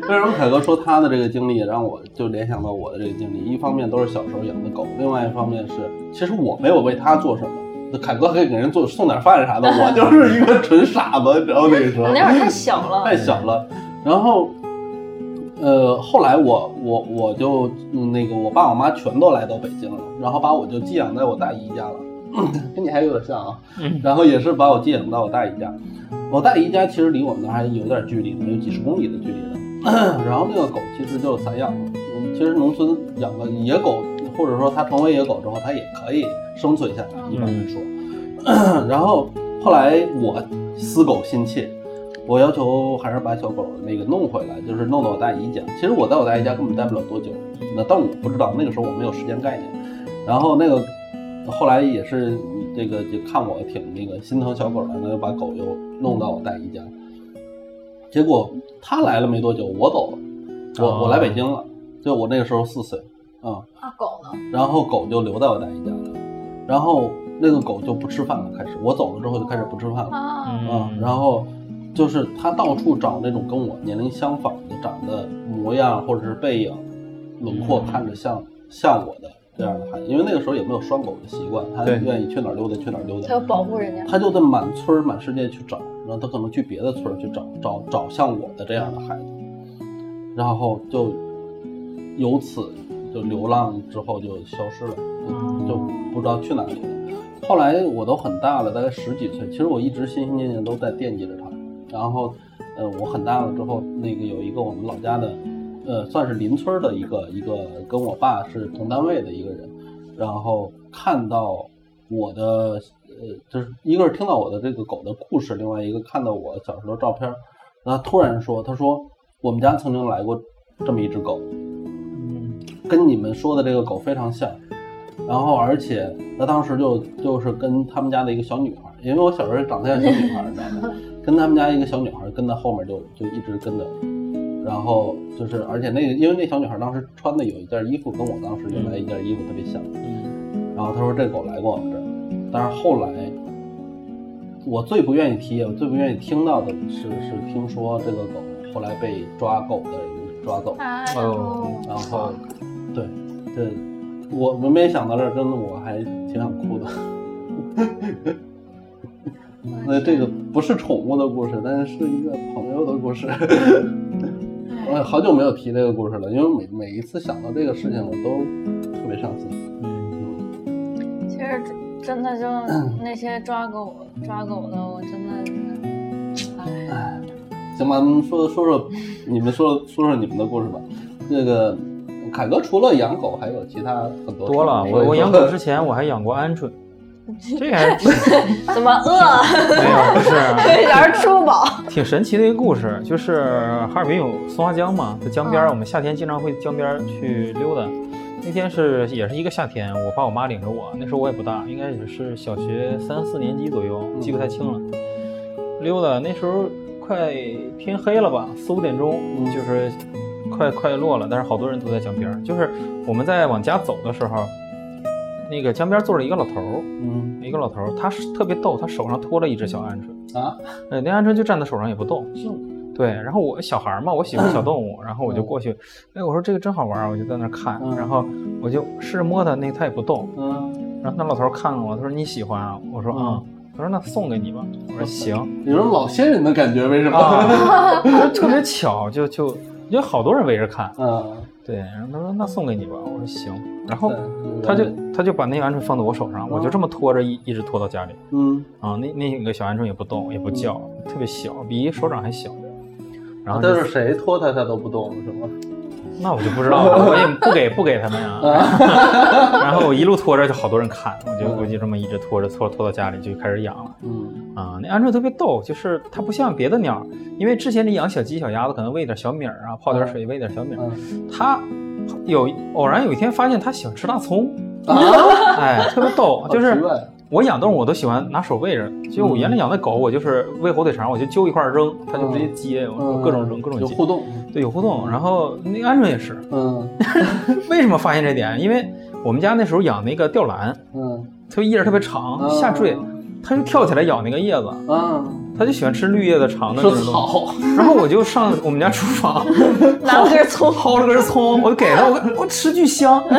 为什么凯哥说他的这个经历让我就联想到我的这个经历？一方面都是小时候养的狗，另外一方面是其实我没有为他做什么。凯哥可以给人做送点饭啥的，我就是一个纯傻子，你知道那个时候。那会儿太小了，太小了。然后，呃，后来我我我就那个我爸我妈全都来到北京了，然后把我就寄养在我大姨家了，跟你还有点像啊。然后也是把我寄养到我大姨家，我大姨家其实离我们那还有点距离，有几十公里的距离的。然后那个狗其实就散养了。嗯，其实农村养个野狗，或者说它成为野狗之后，它也可以生存下来。一般来说，然后后来我思狗心切，我要求还是把小狗那个弄回来，就是弄到我大姨家。其实我在我大姨家根本待不了多久，那但我不知道那个时候我没有时间概念。然后那个后来也是这个就看我挺那个心疼小狗的，那就把狗又弄到我大姨家。结果他来了没多久，我走了，我我来北京了，就我那个时候四岁，啊，那狗呢？然后狗就留在我大姨家了。然后那个狗就不吃饭了，开始。我走了之后就开始不吃饭了。啊，然后就是它到处找那种跟我年龄相仿的，长得模样或者是背影、轮廓看着像像我的这样的孩子，因为那个时候也没有拴狗的习惯，它愿意去哪儿溜达去哪儿溜达，它要保护人家，它就在满村满世界去找，然后它可能去别的村去找找找像我的这样的孩子，然后就由此就流浪之后就消失了，就就不知道去哪里了。后来我都很大了，大概十几岁，其实我一直心心念念都在惦记着它。然后，呃，我很大了之后，那个有一个我们老家的，呃，算是邻村的一个一个跟我爸是同单位的一个人，然后看到我的，呃，就是一个是听到我的这个狗的故事，另外一个看到我小时候照片，然后突然说，他说我们家曾经来过这么一只狗，嗯，跟你们说的这个狗非常像。然后，而且他当时就就是跟他们家的一个小女孩，因为我小时候长得像小女孩，你知道吗？跟他们家一个小女孩跟在后面就就一直跟着，然后就是，而且那个因为那小女孩当时穿的有一件衣服跟我当时原来一件衣服特别像，嗯。然后他说这狗来过我们这儿，但是后来我最不愿意提，我最不愿意听到的是是听说这个狗后来被抓狗的人抓走，哦，然后对对。我我没想到这儿，真的我还挺想哭的。那这个不是宠物的故事，但是是一个朋友的故事。我好久没有提这个故事了，因为每每一次想到这个事情，我都特别伤心。嗯，其实真的就 那些抓狗抓狗的，我真的是，哎。行吧，咱们说说说，你们说说说你们的故事吧。这个。凯哥除了养狗，还有其他很多多了。我我养狗之 前我还养过鹌鹑，这还 怎么饿？没有，不是，吃不饱。挺神奇的一个故事，就是哈尔滨有松花江嘛，在江边，我们夏天经常会江边去溜达。那天是也是一个夏天，我爸我妈领着我，那时候我也不大，应该也是小学三四年级左右，记不太清了。溜达那时候快天黑了吧，四五点钟，就是。快快落了，但是好多人都在江边。就是我们在往家走的时候，那个江边坐着一个老头儿，嗯，一个老头儿，他是特别逗，他手上托了一只小鹌鹑啊，那鹌鹑就站在手上也不动。对，然后我小孩嘛，我喜欢小动物，然后我就过去，哎，我说这个真好玩，我就在那看，然后我就试着摸它，那它也不动，嗯，然后那老头看了我，他说你喜欢啊？我说啊，他说那送给你吧。我说行。有种老仙人的感觉，为什么？就特别巧，就就。有好多人围着看，嗯，对，然后他说那送给你吧，我说行，然后他就他就把那个鹌鹑放在我手上，我就这么拖着一一直拖到家里，嗯，啊，那那个小鹌鹑也不动也不叫，特别小，比手掌还小，然后但是谁拖它它都不动是吗？那我就不知道了，我也不给不给他们呀。然后我一路拖着，就好多人看，我就我就这么一直拖着拖拖到家里就开始养了。嗯啊，那鹌鹑特别逗，就是它不像别的鸟，因为之前你养小鸡小鸭子可能喂点小米儿啊，泡点水喂点小米儿，它有偶然有一天发现它喜欢吃大葱，啊哎，特别逗，就是。我养动物我都喜欢拿手喂着，就我原来养的狗，我就是喂火腿肠，我就揪一块扔，它就直接接，我各种扔各种接。有互动，对，有互动。然后那鹌鹑也是，嗯，为什么发现这点？因为我们家那时候养那个吊兰，嗯，特别叶儿特别长，下坠，它就跳起来咬那个叶子，嗯，它就喜欢吃绿叶子长的那种草。然后我就上我们家厨房，拿了根葱，薅了根葱，我就给它，我我吃巨香。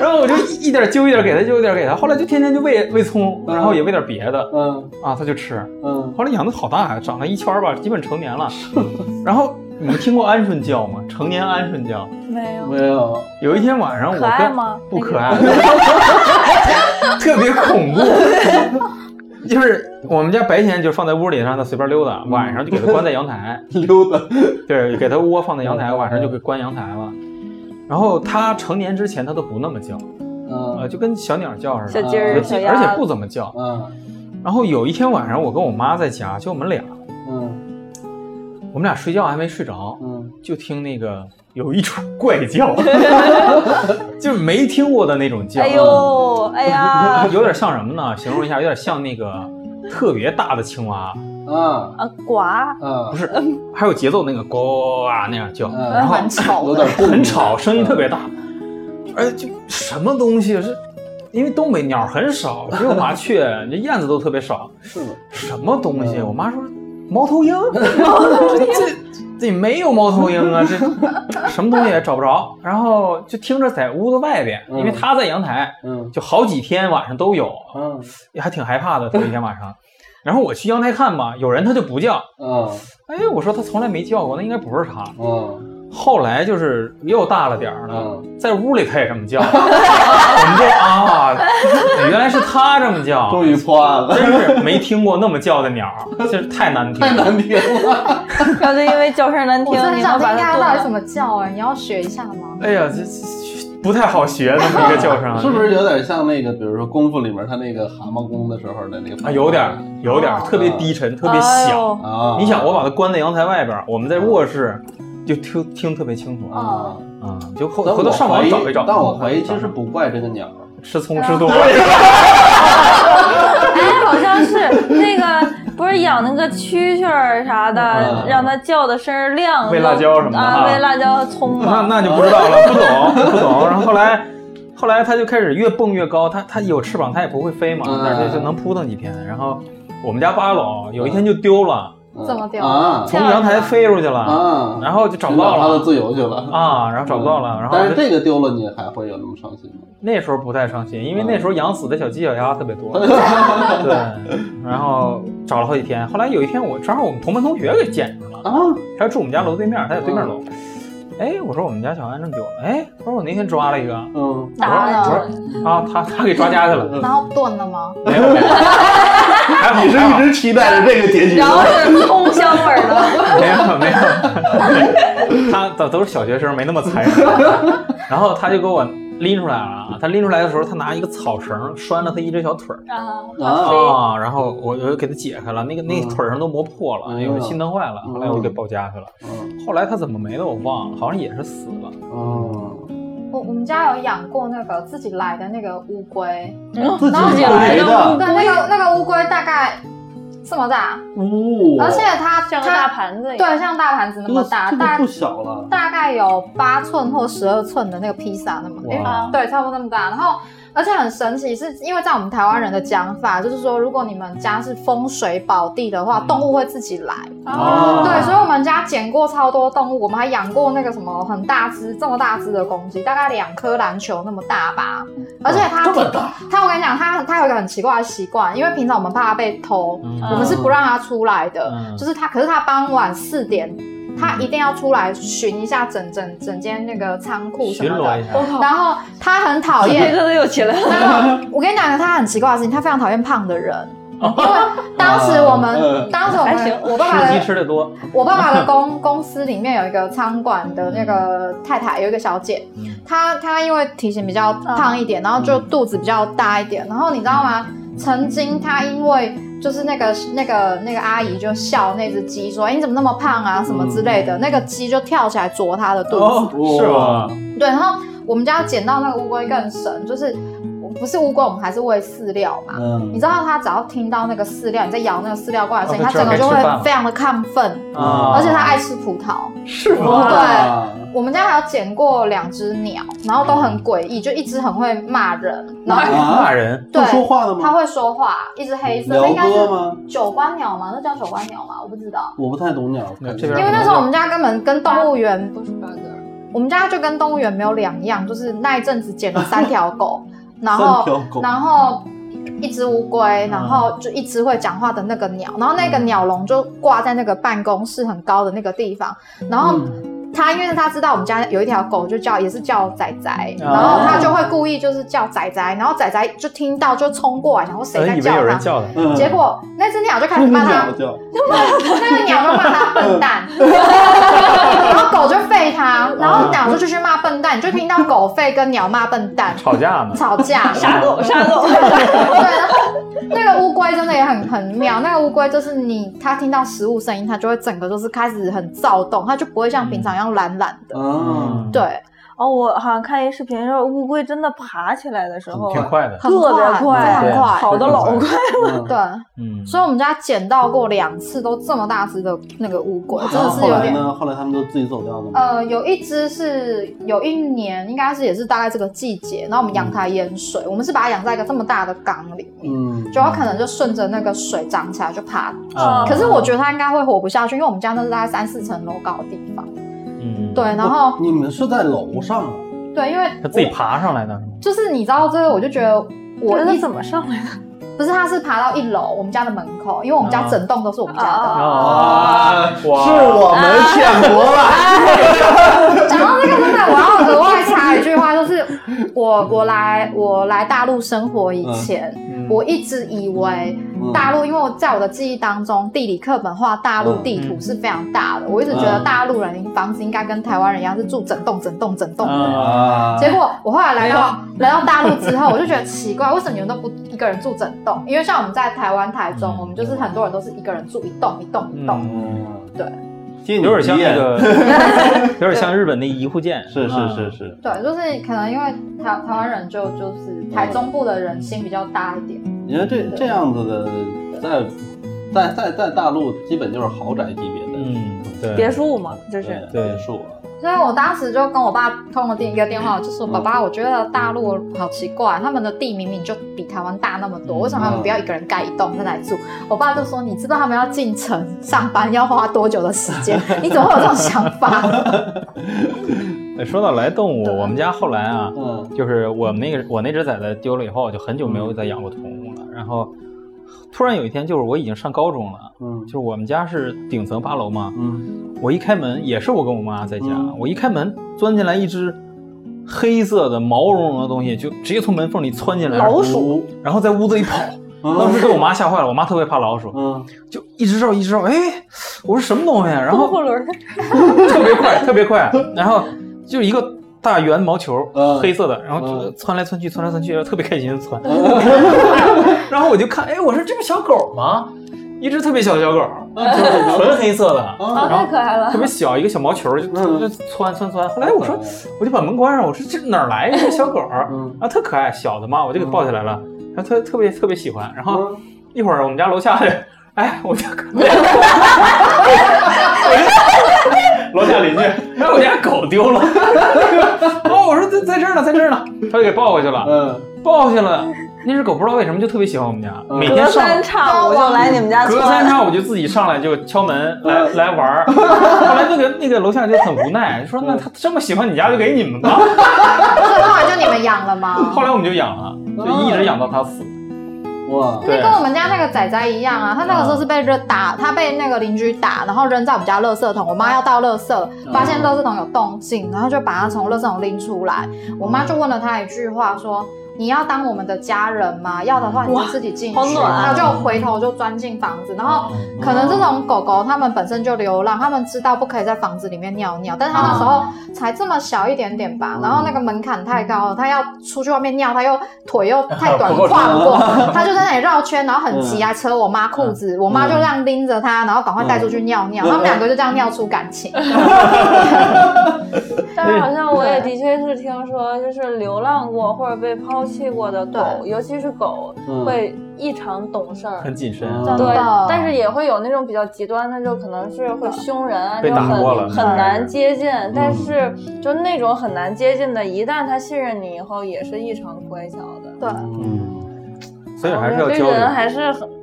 然后我就一点揪一点给它，揪一点给它。后来就天天就喂喂葱，然后也喂点别的。嗯啊，它就吃。嗯，后来养的好大呀，长了一圈吧，基本成年了。然后你们听过鹌鹑叫吗？成年鹌鹑叫？没有，没有。有一天晚上，我可爱吗？不可爱，特别恐怖。就是我们家白天就放在屋里让它随便溜达，晚上就给它关在阳台 溜达。对，给它窝放在阳台，晚上就给关阳台了。然后它成年之前它都不那么叫，呃，就跟小鸟叫似的，小鸡儿、小而且不怎么叫。嗯。然后有一天晚上，我跟我妈在家，就我们俩，嗯，我们俩睡觉还没睡着，嗯，就听那个有一种怪叫，就是没听过的那种叫。哎呦，哎呀，有点像什么呢？形容一下，有点像那个特别大的青蛙。啊。啊呱！嗯，不是，还有节奏那个呱啊那样叫，然后很吵，有点很吵，声音特别大，而且就什么东西是因为东北鸟很少，只有麻雀，这燕子都特别少。是的，什么东西？我妈说猫头鹰，这这这没有猫头鹰啊，这 什么东西也找不着。然后就听着在屋子外边，因为他在阳台，嗯，就好几天晚上都有，嗯，还挺害怕的。头一天晚上，然后我去阳台看吧，有人他就不叫，嗯，哎，我说他从来没叫过，那应该不是他，嗯。后来就是又大了点儿了，在屋里他也这么叫，我们就啊，原来是他这么叫，终于破案了，真是没听过那么叫的鸟，就是太难听，太难听了。要是因为叫声难听，你要把它到底怎么叫啊？你要学一下吗？哎呀，这不太好学那么一个叫声，是不是有点像那个，比如说功夫里面他那个蛤蟆功的时候的那个？啊，有点，有点，特别低沉，特别响啊。你想，我把它关在阳台外边，我们在卧室。就听听特别清楚啊啊！就后回头上网找一找。但我怀疑其实不怪这个鸟，吃葱吃多了。哎，好像是那个，不是养那个蛐蛐儿啥的，让它叫的声亮。喂辣椒什么的啊，喂辣椒、葱那那就不知道了，不懂不懂。然后后来后来它就开始越蹦越高，它它有翅膀，它也不会飞嘛，但是就能扑腾几天。然后我们家八楼有一天就丢了。怎么掉啊？从阳台飞出去了。啊，然后就找不到了，他的自由去了。啊，然后找不到了，然后但是这个丢了，你还会有那么伤心吗？那时候不太伤心，因为那时候养死的小鸡小鸭特别多，对，然后找了好几天，后来有一天我正好我们同班同学给捡着了。啊，他住我们家楼对面，他在对面楼。哎，我说我们家小安正丢了。哎，我说我那天抓了一个，嗯，打了，啊，他他给抓家去了。然后炖了吗？没有，还好你是一直期待着这个结局。然后是葱香味的。没有没有，他都都是小学生，没那么残忍。然后他就给我。拎出来了，他拎出来的时候，他拿一个草绳拴了他一只小腿儿啊，然后我就给他解开了，那个那个腿上都磨破了，哎呦，心疼坏了。后来我给抱家去了，后来他怎么没的我忘了，好像也是死了。哦，我我们家有养过那个自己来的那个乌龟，自己来的，对，那个那个乌龟大概。这么大，哦，而且它像个大盘子，对，像大盘子那么大，大不小了，大概有八寸或十二寸的那个披萨那么，对，差不多那么大，然后。而且很神奇，是因为在我们台湾人的讲法，就是说，如果你们家是风水宝地的话，动物会自己来。哦。对，所以我们家捡过超多动物，我们还养过那个什么很大只、这么大只的公鸡，大概两颗篮球那么大吧。而且它。它，我跟你讲，它它有一个很奇怪的习惯，因为平常我们怕它被偷，我们是不让它出来的。就是它，可是它傍晚四点。他一定要出来巡一下整整整间那个仓库什么的，然后他很讨厌，真的又起来了。我跟你讲个他很奇怪的事情，他非常讨厌胖的人，因为当时我们当时我们我爸爸吃鸡吃的多，我爸爸的公 公司里面有一个仓管的那个太太，有一个小姐，她她因为体型比较胖一点，然后就肚子比较大一点，然后你知道吗？曾经她因为就是那个那个那个阿姨就笑那只鸡说：“哎，你怎么那么胖啊？什么之类的。”那个鸡就跳起来啄它的肚子，是吗？对。然后我们家捡到那个乌龟更神，就是不是乌龟，我们还是喂饲料嘛。嗯。你知道它只要听到那个饲料，你在咬那个饲料过来的声音，它整个就会非常的亢奋啊！而且它爱吃葡萄，是吗？对。我们家还有捡过两只鸟，然后都很诡异，就一只很会骂人，然后骂人，对，说话的吗？它会说话，一只黑色，应该是九官鸟吗？那叫九官鸟吗？我不知道，我不太懂鸟，因为那时候我们家根本跟动物园不是八个，我们家就跟动物园没有两样，就是那一阵子捡了三条狗，然后然后一只乌龟，然后就一只会讲话的那个鸟，然后那个鸟笼就挂在那个办公室很高的那个地方，然后。他因为他知道我们家有一条狗，就叫也是叫仔仔，然后他就会故意就是叫仔仔，然后仔仔就听到就冲过来，想说谁在叫他，结果那只鸟就开始骂他，那个鸟就骂他 笨蛋，然后狗就吠他，然后鸟就继续骂笨蛋，你就听到狗吠跟鸟骂笨蛋，吵架嘛，吵架，杀狗杀狗，对，然后那个乌龟真的也很很妙，那个乌龟就是你它听到食物声音，它就会整个就是开始很躁动，它就不会像平常一样。懒懒的，对，哦，我好像看一视频，说乌龟真的爬起来的时候挺快的，特别快，很快，跑的老快 了。对，嗯，所以我们家捡到过两次都这么大只的那个乌龟，真的是有点。后来他们都自己走掉了吗？呃，有一只是有一年，应该是也是大概这个季节，然后我们阳台淹水，我们是把它养在一个这么大的缸里面，嗯，就它可能就顺着那个水涨起来就爬。可是我觉得它应该会活不下去，因为我们家那是大概三四层楼高的地方。嗯，对，然后你们是在楼上啊？对，因为他自己爬上来的，就是你知道这个，我就觉得我你怎么上来的？不是，他是爬到一楼我们家的门口，因为我们家整栋都是我们家的。啊，是我们浅薄了。讲到这个，真的我要额外插一句话，就是我我来我来大陆生活以前。我一直以为大陆，因为我在我的记忆当中，地理课本画大陆地图是非常大的。我一直觉得大陆人房子应该跟台湾人一样，是住整栋、整栋、整栋的。结果我后来来到来到大陆之后，我就觉得奇怪，为什么你们都不一个人住整栋？因为像我们在台湾、台中，我们就是很多人都是一个人住一栋、一栋、一栋。对。有点像那个，有点像日本那一户建，是是是是。对，就是可能因为台台湾人就就是台中部的人心比较大一点。你看这这样子的，在在在在大陆基本就是豪宅级别的，嗯，对，别墅嘛，就是别墅。所以我当时就跟我爸通了第一个电话，就说：“爸爸，我觉得大陆好奇怪，他们的地明明就比台湾大那么多，为什么他们不要一个人盖一栋在那里住？”我爸就说：“你知道他们要进城上班要花多久的时间？你怎么会有这种想法？” 说到来动物，我们家后来啊，就是我那个我那只崽崽丢了以后，就很久没有再养过宠物了，然后。突然有一天，就是我已经上高中了，嗯，就是我们家是顶层八楼嘛，嗯，我一开门，也是我跟我妈在家，我一开门，钻进来一只黑色的毛茸茸的东西，就直接从门缝里窜进来，老鼠，然后在屋子里跑，当时给我妈吓坏了，我妈特别怕老鼠，嗯，就一直绕，一直绕，哎，我说什么东西？啊？然后 特别快，特别快，然后就一个。大圆毛球，黑色的，然后窜来窜去，窜来窜去，特别开心的窜。然后我就看，哎，我说这不小狗吗？一只特别小的小狗，就是。纯黑色的，太可爱了，特别小一个小毛球，就就窜窜窜。后来我说，我就把门关上，我说这哪来一个小狗？啊，特可爱，小的嘛，我就给抱起来了，他特特别特别喜欢。然后一会儿我们家楼下的，哎，我家。楼下邻居，哎，我家狗丢了。哦，我说在在这儿呢，在这儿呢，他就给抱回去了。嗯，抱回去了。那只狗不知道为什么就特别喜欢我们家，每天上隔三差五就来你们家。隔三差五就自己上来就敲门来来玩儿。后来那个那个楼下就很无奈，说那他这么喜欢你家，就给你们吧。所以后来就你们养了吗？后来我们就养了，就一直养到它死。哇，那跟我们家那个仔仔一样啊，他那个时候是被热打，他被那个邻居打，然后扔在我们家垃圾桶。我妈要倒垃圾，发现垃圾桶有动静，然后就把他从垃圾桶拎出来。我妈就问了他一句话，说。你要当我们的家人吗？要的话你就自己进去，然后就回头就钻进房子。然后可能这种狗狗它们本身就流浪，它们知道不可以在房子里面尿尿，但是它那时候才这么小一点点吧。然后那个门槛太高了，它要出去外面尿，它又腿又太短跨不过，它就在那里绕圈，然后很急啊，扯我妈裤子，我妈就这样拎着它，然后赶快带出去尿尿。他们两个就这样尿出感情。但是好像我也的确是听说，就是流浪过或者被抛弃过的狗，尤其是狗，会异常懂事儿，很谨慎。对，但是也会有那种比较极端的，就可能是会凶人啊，就很很难接近。但是就那种很难接近的，一旦他信任你以后，也是异常乖巧的。对，嗯，所以还是要教人，还是很。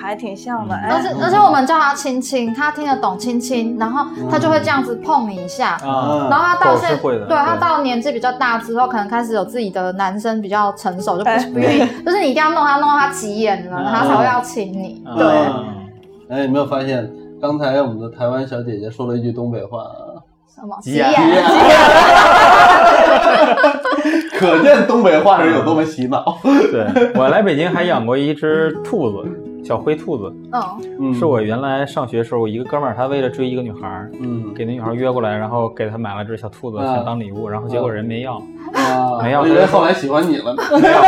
还挺像的，而且而且我们叫他亲亲，他听得懂亲亲，然后他就会这样子碰你一下，然后他到现对他到年纪比较大之后，可能开始有自己的男生比较成熟，就不不愿意，就是你一定要弄他弄到他急眼了，他才会要亲你。对，哎，有没有发现刚才我们的台湾小姐姐说了一句东北话？什么？急眼？可见东北话人有多么洗脑。对我来北京还养过一只兔子。小灰兔子，嗯，是我原来上学时候，我一个哥们儿，他为了追一个女孩，嗯，给那女孩约过来，然后给她买了只小兔子，想当礼物，然后结果人没要，没要，以为后来喜欢你了呢，没有，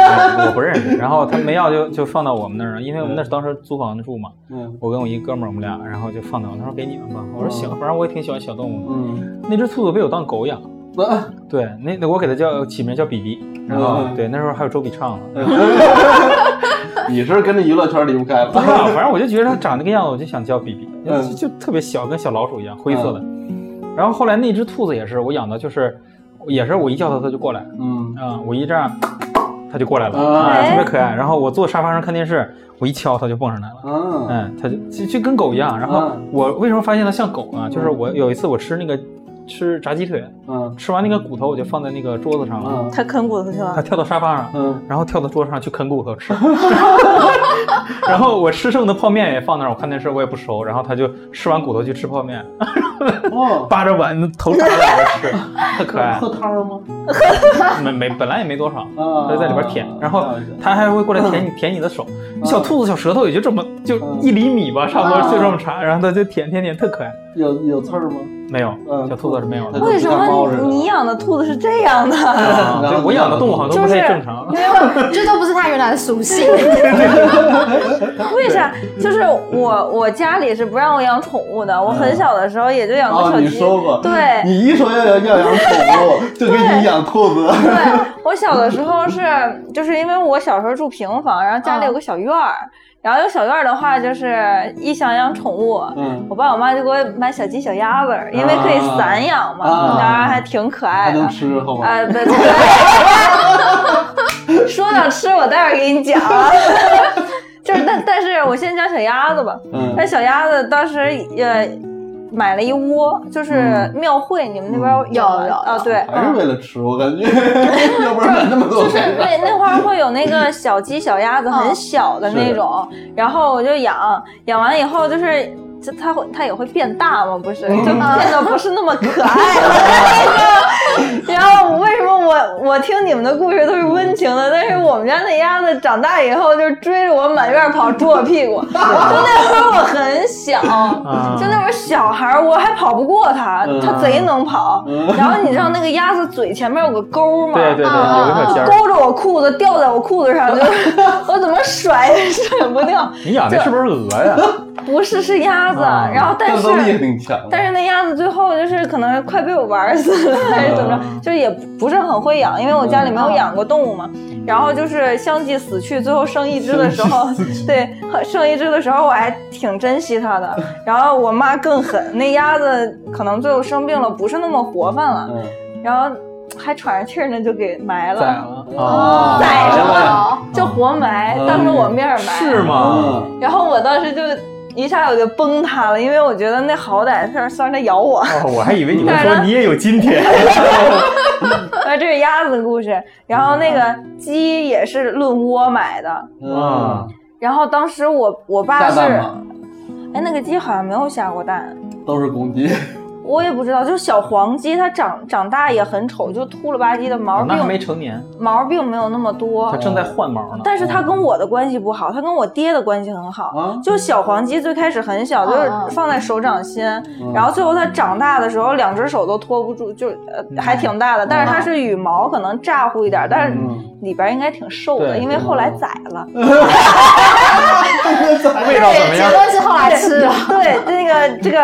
我不认识，然后他没要就就放到我们那儿了，因为我们那是当时租房子住嘛，嗯，我跟我一哥们儿，我们俩，然后就放到，他说给你们吧，我说行，反正我也挺喜欢小动物的，嗯，那只兔子被我当狗养。对，那那我给它叫起名叫比比，然后对那时候还有周笔畅呢。你是跟这娱乐圈离不开了？不知道，反正我就觉得它长那个样子，我就想叫比比，就就特别小，跟小老鼠一样，灰色的。然后后来那只兔子也是我养的，就是也是我一叫它它就过来，嗯啊，我一这样它就过来了，啊，特别可爱。然后我坐沙发上看电视，我一敲它就蹦上来了，嗯嗯，它就就就跟狗一样。然后我为什么发现它像狗呢？就是我有一次我吃那个。吃炸鸡腿，嗯，吃完那个骨头我就放在那个桌子上了。他啃骨头去了。他跳到沙发上，嗯，然后跳到桌子上去啃骨头吃。然后我吃剩的泡面也放那儿，我看电视我也不收。然后他就吃完骨头去吃泡面，扒着碗头插在里边吃，特可爱。喝汤吗？没没，本来也没多少，他就在里边舔。然后他还会过来舔你舔你的手。小兔子小舌头也就这么就一厘米吧，差不多就这么长。然后他就舔舔舔，特可爱。有有刺儿吗？没有，小兔子是没有的。为什么你养的兔子是这样的？我养的动物好像都不太正常。没有，这都不是它原来的属性。为啥？就是我我家里是不让我养宠物的。我很小的时候也就养过小鸡。你说过。对。你一说要要要养宠物，就给你养兔子。对，我小的时候是，就是因为我小时候住平房，然后家里有个小院儿。然后有小院的话，就是一想养宠物，嗯，我爸我妈就给我买小鸡小鸭子，因为可以散养嘛，当然还挺可爱的。能吃好吗？啊，对对。说到吃，我待会儿给你讲。就是，但但是我先讲小鸭子吧。嗯。那小鸭子当时呃。买了一窝，就是庙会，你们那边有有啊？对，还是为了吃，我感觉，要不然买那么多。就是那那块儿会有那个小鸡、小鸭子，很小的那种，然后我就养，养完以后就是。就它会，它也会变大嘛？不是，就变得不是那么可爱了。然后为什么我我听你们的故事都是温情的，但是我们家那鸭子长大以后就追着我满院跑，啄我屁股。就那会儿我很小，就那会儿小孩我还跑不过它，它贼能跑。然后你知道那个鸭子嘴前面有个钩吗？对对对，勾着我裤子，掉在我裤子上，就 我怎么甩也甩不掉。你养的是不是鹅呀？不是，是鸭子。然后，但是，但是那鸭子最后就是可能快被我玩死了，还是怎么着？就也不是很会养，因为我家里没有养过动物嘛。然后就是相继死去，最后剩一只的时候，对，剩一只的时候我还挺珍惜它的。然后我妈更狠，那鸭子可能最后生病了，不是那么活泛了，然后还喘着气儿呢，就给埋了，宰了，宰着了，就活埋，当着我面埋。是吗？然后我当时就。一下我就崩塌了，因为我觉得那好歹是虽然它咬我，我还以为你会说你也有今天。那 这是鸭子的故事，然后那个鸡也是论窝买的嗯。然后当时我我爸是，哎，那个鸡好像没有下过蛋，都是公鸡。我也不知道，就是小黄鸡，它长长大也很丑，就秃了吧唧的毛，那还没成年，毛并没有那么多，它正在换毛呢。但是它跟我的关系不好，它跟我爹的关系很好。就小黄鸡最开始很小，就是放在手掌心，然后最后它长大的时候，两只手都托不住，就呃还挺大的。但是它是羽毛可能咋呼一点，但是里边应该挺瘦的，因为后来宰了。味道怎么样？结论是后来吃了。对，那个这个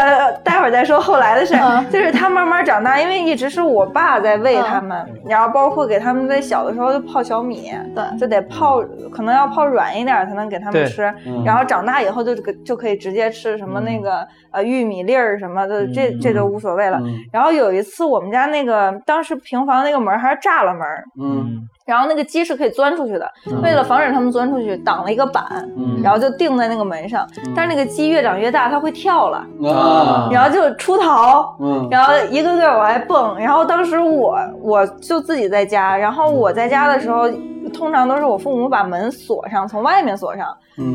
待会儿再说后来的事。就是 它慢慢长大，因为一直是我爸在喂它们，然后包括给它们在小的时候就泡小米，对，就得泡，可能要泡软一点才能给它们吃。然后长大以后就就可以直接吃什么那个呃玉米粒儿什么的，这这都无所谓了。然后有一次我们家那个当时平房那个门还是栅栏门，嗯。然后那个鸡是可以钻出去的，为了防止它们钻出去，挡了一个板，然后就钉在那个门上。但是那个鸡越长越大，它会跳了，然后就出逃，然后一个个往外蹦。然后当时我我就自己在家，然后我在家的时候。通常都是我父母把门锁上，从外面锁上，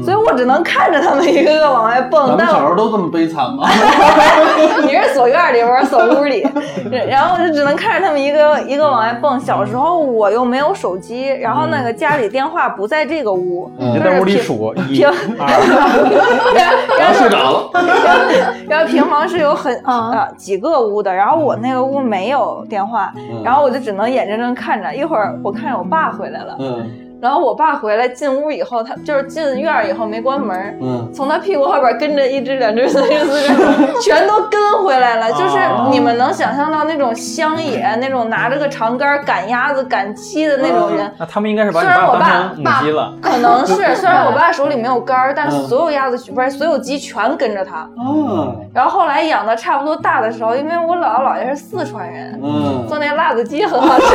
所以我只能看着他们一个个往外蹦。咱小时候都这么悲惨吗？你是锁院里，我是锁屋里，然后我就只能看着他们一个一个往外蹦。小时候我又没有手机，然后那个家里电话不在这个屋，就在屋里数一、然后睡着了。然后平房是有很啊几个屋的，然后我那个屋没有电话，然后我就只能眼睁睁看着，一会儿我看着我爸回来了。然后我爸回来进屋以后，他就是进院儿以后没关门，嗯，从他屁股后边跟着一只、两只、三只、四只，全都跟回来了。就是你们能想象到那种乡野，那种拿着个长杆赶鸭子、赶鸡的那种人。那他们应该是把你爸当成母鸡了。可能是，虽然我爸手里没有杆，但是所有鸭子不是所有鸡全跟着他。嗯。然后后来养到差不多大的时候，因为我姥姥姥爷是四川人，嗯，做那辣子鸡很好吃。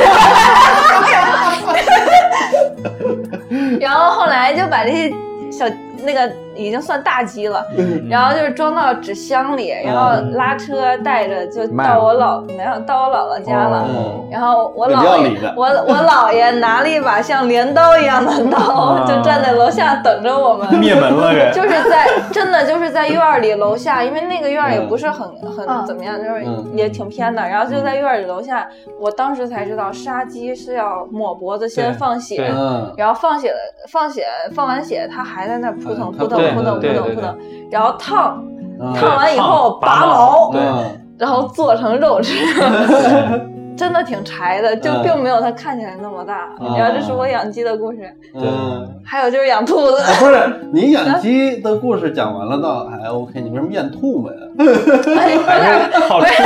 然后后来就把这些小那个。已经算大鸡了，然后就是装到纸箱里，然后拉车带着就到我姥没有到我姥姥家了。然后我姥爷我我姥爷拿了一把像镰刀一样的刀，就站在楼下等着我们灭门了。就是在真的就是在院里楼下，因为那个院也不是很很怎么样，就是也挺偏的。然后就在院里楼下，我当时才知道杀鸡是要抹脖子先放血，然后放血放血放完血，它还在那扑腾扑腾。扑腾扑腾扑腾，然后烫，烫完以后拔毛，然后做成肉吃。真的挺柴的，就并没有它看起来那么大。然后这是我养鸡的故事。对，还有就是养兔子。不是你养 鸡的故事讲完了倒还 OK，你为什么养兔子呀？还是好吃，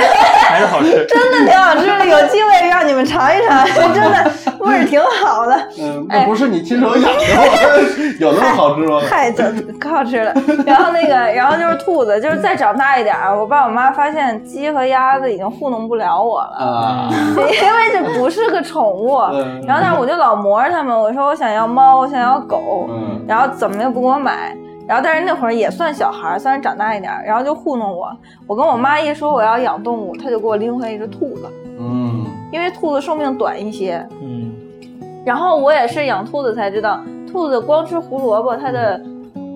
还是好吃。真的挺好吃的，有机会让你们尝一尝，真的味儿挺好的。嗯，那不是你亲手养的吗？有那么好吃吗？太真可好吃了。然后那个，然后就是兔子，就是再长大一点，我爸我妈发现鸡和鸭子已经糊弄不了我了。啊。因为这不是个宠物，然后但是我就老磨着他们，我说我想要猫，我想要狗，然后怎么也不给我买，然后但是那会儿也算小孩，虽然长大一点，然后就糊弄我。我跟我妈一说我要养动物，她就给我拎回来一只兔子，嗯，因为兔子寿命短一些，嗯，然后我也是养兔子才知道，兔子光吃胡萝卜，它的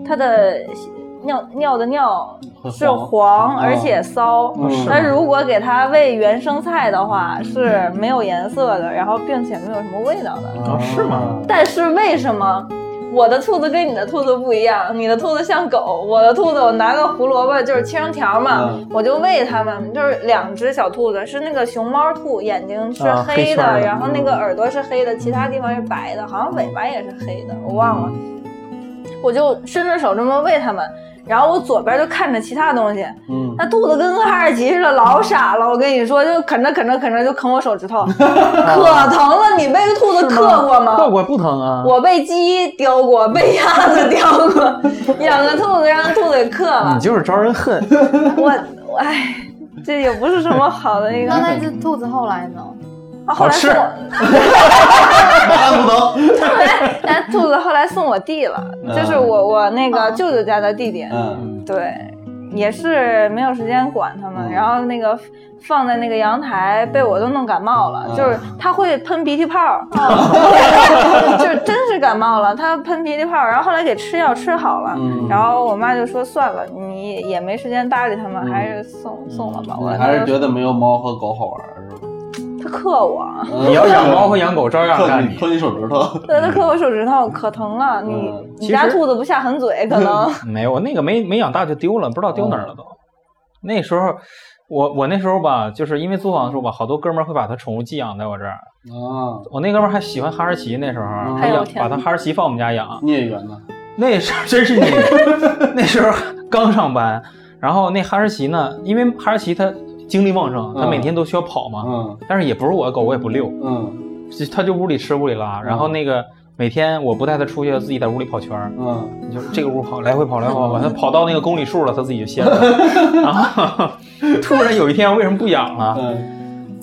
它的。尿尿的尿是黄，而且骚。那如果给它喂原生菜的话，是没有颜色的，然后并且没有什么味道的。哦，是吗？但是为什么我的兔子跟你的兔子不一样？你的兔子像狗，我的兔子我拿个胡萝卜就是切成条嘛，我就喂它们。就是两只小兔子，是那个熊猫兔，眼睛是黑的，然后那个耳朵是黑的，其他地方是白的，好像尾巴也是黑的，我忘了。我就伸着手这么喂它们。然后我左边就看着其他东西，嗯，那兔子跟个哈士奇似的，老傻了。我跟你说，就啃着啃着啃着就啃我手指头，可疼了。你被兔子克过吗？克过不疼啊。我被鸡叼过，被鸭子叼过，养个兔子让兔子给克了。你就是招人恨。我我哎，这也不是什么好的一个。那那只兔子后来呢？好吃，哈哈 不能。那兔子后来送我弟了，就是我我那个舅舅家的弟弟。嗯，对，也是没有时间管他们，然后那个放在那个阳台，被我都弄感冒了。就是他会喷鼻涕泡，就是真是感冒了，他喷鼻涕泡，然后后来给吃药吃好了，然后我妈就说算了，你也没时间搭理他们，还是送送了吧。我还是觉得没有猫和狗好玩。克我！你要养猫和养狗，照样克你，克你手指头。对，它克我手指头，可疼了。你你家兔子不下狠嘴，可能 没有。我那个没没养大就丢了，不知道丢哪儿了都。那时候我我那时候吧，就是因为租房的时候吧，好多哥们儿会把他宠物寄养在我这儿。啊，我那哥们儿还喜欢哈士奇，那时候还养把他哈士奇放我们家养。孽缘呢？那时候真是孽缘。那时候刚上班，然后那哈士奇呢，因为哈士奇它。精力旺盛，它每天都需要跑嘛。嗯，但是也不是我的狗，我也不遛。嗯，它就屋里吃屋里拉，然后那个每天我不带它出去，自己在屋里跑圈儿。嗯，就这个屋跑，来回跑，来回跑，它跑到那个公里数了，它自己就歇了。然后突然有一天，为什么不养了？